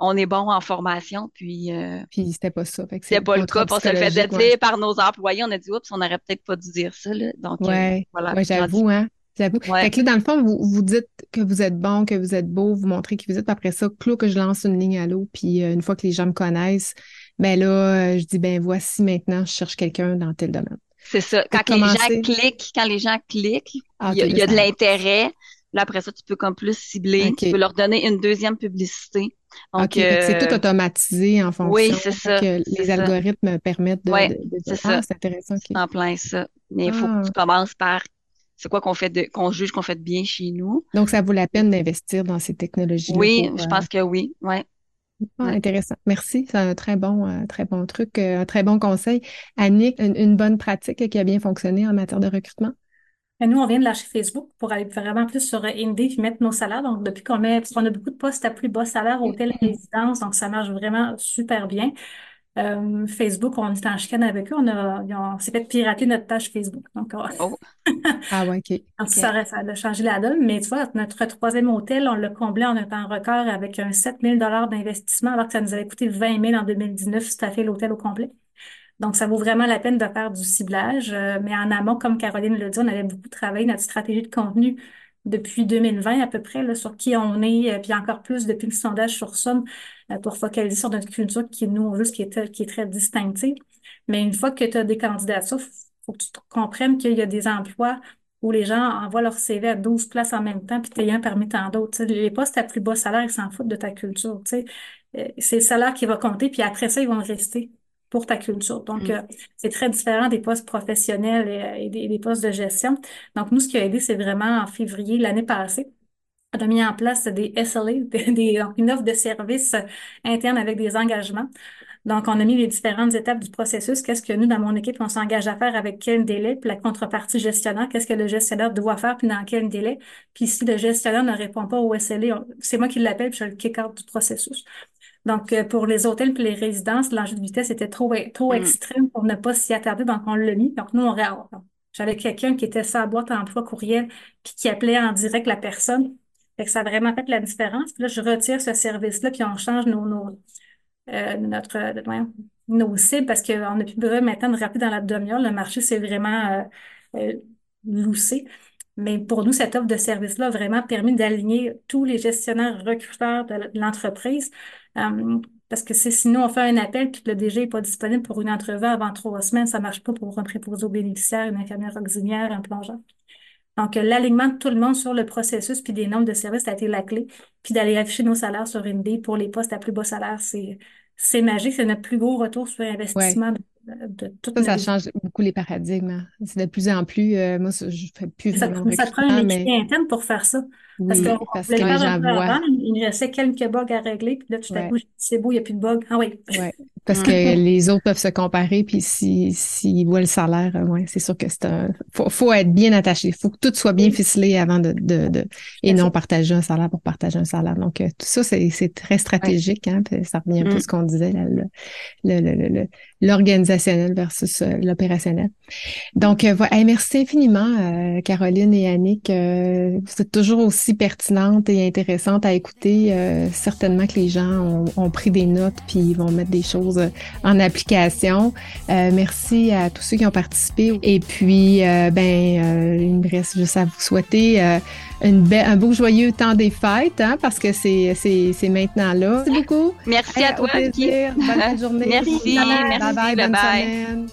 on est bon en formation, puis. Euh, puis c'était pas ça. C'était pas le cas, on se le faisait dire par nos employés. On a dit, oups, on aurait peut-être pas dû dire ça, là. Donc, euh, voilà. j'avoue, hein. J'avoue. Fait que là, dans le fond, vous, vous dites que vous êtes bon, que vous êtes beau, vous montrez qui vous êtes. Après ça, clos que je lance une ligne à l'eau, puis une fois que les gens me connaissent, ben là, euh, je dis, ben voici maintenant, je cherche quelqu'un dans tel domaine. C'est ça. Quand les gens cliquent, quand les gens cliquent, ah, il y a, de l'intérêt. Là, après ça, tu peux comme plus cibler. Tu peux leur donner une deuxième publicité. Donc, c'est tout euh, automatisé en fonction. Oui, c'est ça. Que les algorithmes permettent de, ouais, c'est ça. Ah, c'est intéressant. En plein ça. Mais il faut que tu ah. commences par c'est quoi qu'on fait de, qu'on juge qu'on fait de bien chez nous? Donc, ça vaut la peine d'investir dans ces technologies. Oui, je pense euh, que oui. Ouais. Ah, intéressant. Merci. C'est un très bon, euh, très bon truc, un très bon conseil. Annick, une, bonne pratique qui a bien fonctionné en matière de recrutement? Nous, on vient de lâcher Facebook pour aller vraiment plus sur Indeed et mettre nos salaires. Donc, depuis qu'on met, parce qu'on a beaucoup de postes à plus bas salaire, hôtel et résidence, donc ça marche vraiment super bien. Euh, Facebook, on est en chicane avec eux. On, a, on s'est fait pirater notre page Facebook. Donc, oh. ah ouais, OK. Ça, ça, a changé la donne. Mais tu vois, notre troisième hôtel, on l'a comblé en un temps record avec un 7 000 d'investissement, alors que ça nous avait coûté 20 000 en 2019 si tu as fait l'hôtel au complet. Donc, ça vaut vraiment la peine de faire du ciblage. Euh, mais en amont, comme Caroline l'a dit, on avait beaucoup travaillé notre stratégie de contenu depuis 2020 à peu près, là, sur qui on est, euh, puis encore plus depuis le sondage sur Somme, euh, pour focaliser sur notre culture qui, nous, juste qui est, qui est très distinctive. Mais une fois que tu as des candidatures, faut que tu comprennes qu'il y a des emplois où les gens envoient leur CV à 12 places en même temps, puis tu un parmi tant d'autres. Les postes à plus bas salaire, ils s'en foutent de ta culture. C'est le salaire qui va compter, puis après ça, ils vont rester pour ta culture. Donc, mm. euh, c'est très différent des postes professionnels et, des, postes de gestion. Donc, nous, ce qui a aidé, c'est vraiment en février l'année passée. On a mis en place des SLA, des, une offre de services interne avec des engagements. Donc, on a mis les différentes étapes du processus. Qu'est-ce que nous, dans mon équipe, on s'engage à faire avec quel délai, puis la contrepartie gestionnaire, qu'est-ce que le gestionnaire doit faire, puis dans quel délai? Puis si le gestionnaire ne répond pas au SLA, c'est moi qui l'appelle, puis je le kick out du processus. Donc, euh, pour les hôtels et les résidences, l'enjeu de vitesse était trop, trop mm. extrême pour ne pas s'y attarder. Donc, on l'a mis. Donc, nous, on J'avais quelqu'un qui était sa boîte à emploi courriel puis qui appelait en direct la personne. Fait que ça a vraiment fait la différence. Puis là, je retire ce service-là puis on change nos, nos, euh, notre, euh, nos cibles parce qu'on n'a plus besoin maintenant de rappeler dans la demi-heure. Le marché, c'est vraiment euh, loussé. Mais pour nous, cette offre de service-là a vraiment permis d'aligner tous les gestionnaires recruteurs de l'entreprise euh, parce que sinon, on fait un appel puis que le DG n'est pas disponible pour une entrevue avant trois semaines, ça ne marche pas pour un préposé aux bénéficiaires, une infirmière auxiliaire, un plongeur. Donc, l'alignement de tout le monde sur le processus puis des nombres de services, ça a été la clé. Puis d'aller afficher nos salaires sur Indeed pour les postes à plus bas salaire, c'est, c'est magique. C'est notre plus gros retour sur investissement de, toute Ça, ça change beaucoup les paradigmes. Hein. C'est de plus en plus, euh, moi, je ne fais plus ça, vraiment Ça prend une équipe interne pour faire ça. Parce que, parce que les avant, il restait quelques bugs à régler, puis là, tout à coup, c'est beau, il n'y a plus de bugs. Ah oui. Ouais. Parce que les autres peuvent se comparer, puis s'ils si, voient le salaire, euh, ouais, c'est sûr que c'est un. Faut, faut être bien attaché. Il faut que tout soit bien ficelé avant de, de, de et non partager un salaire pour partager un salaire. Donc, euh, tout ça, c'est très stratégique, hein, ça revient un peu à mm. ce qu'on disait, l'organisationnel versus euh, l'opérationnel. Donc, voilà. merci infiniment, Caroline et Annick. vous êtes toujours aussi pertinente et intéressante à écouter. certainement que les gens ont, ont pris des notes, puis ils vont mettre des choses euh, en application. Euh, merci à tous ceux qui ont participé. Et puis, euh, ben, il me reste juste à vous souhaiter une un beau joyeux temps des fêtes, hein, parce que c'est, c'est, maintenant là. Merci beaucoup. Merci à toi. Bonne journée. Merci. Bye bye. bonne semaine.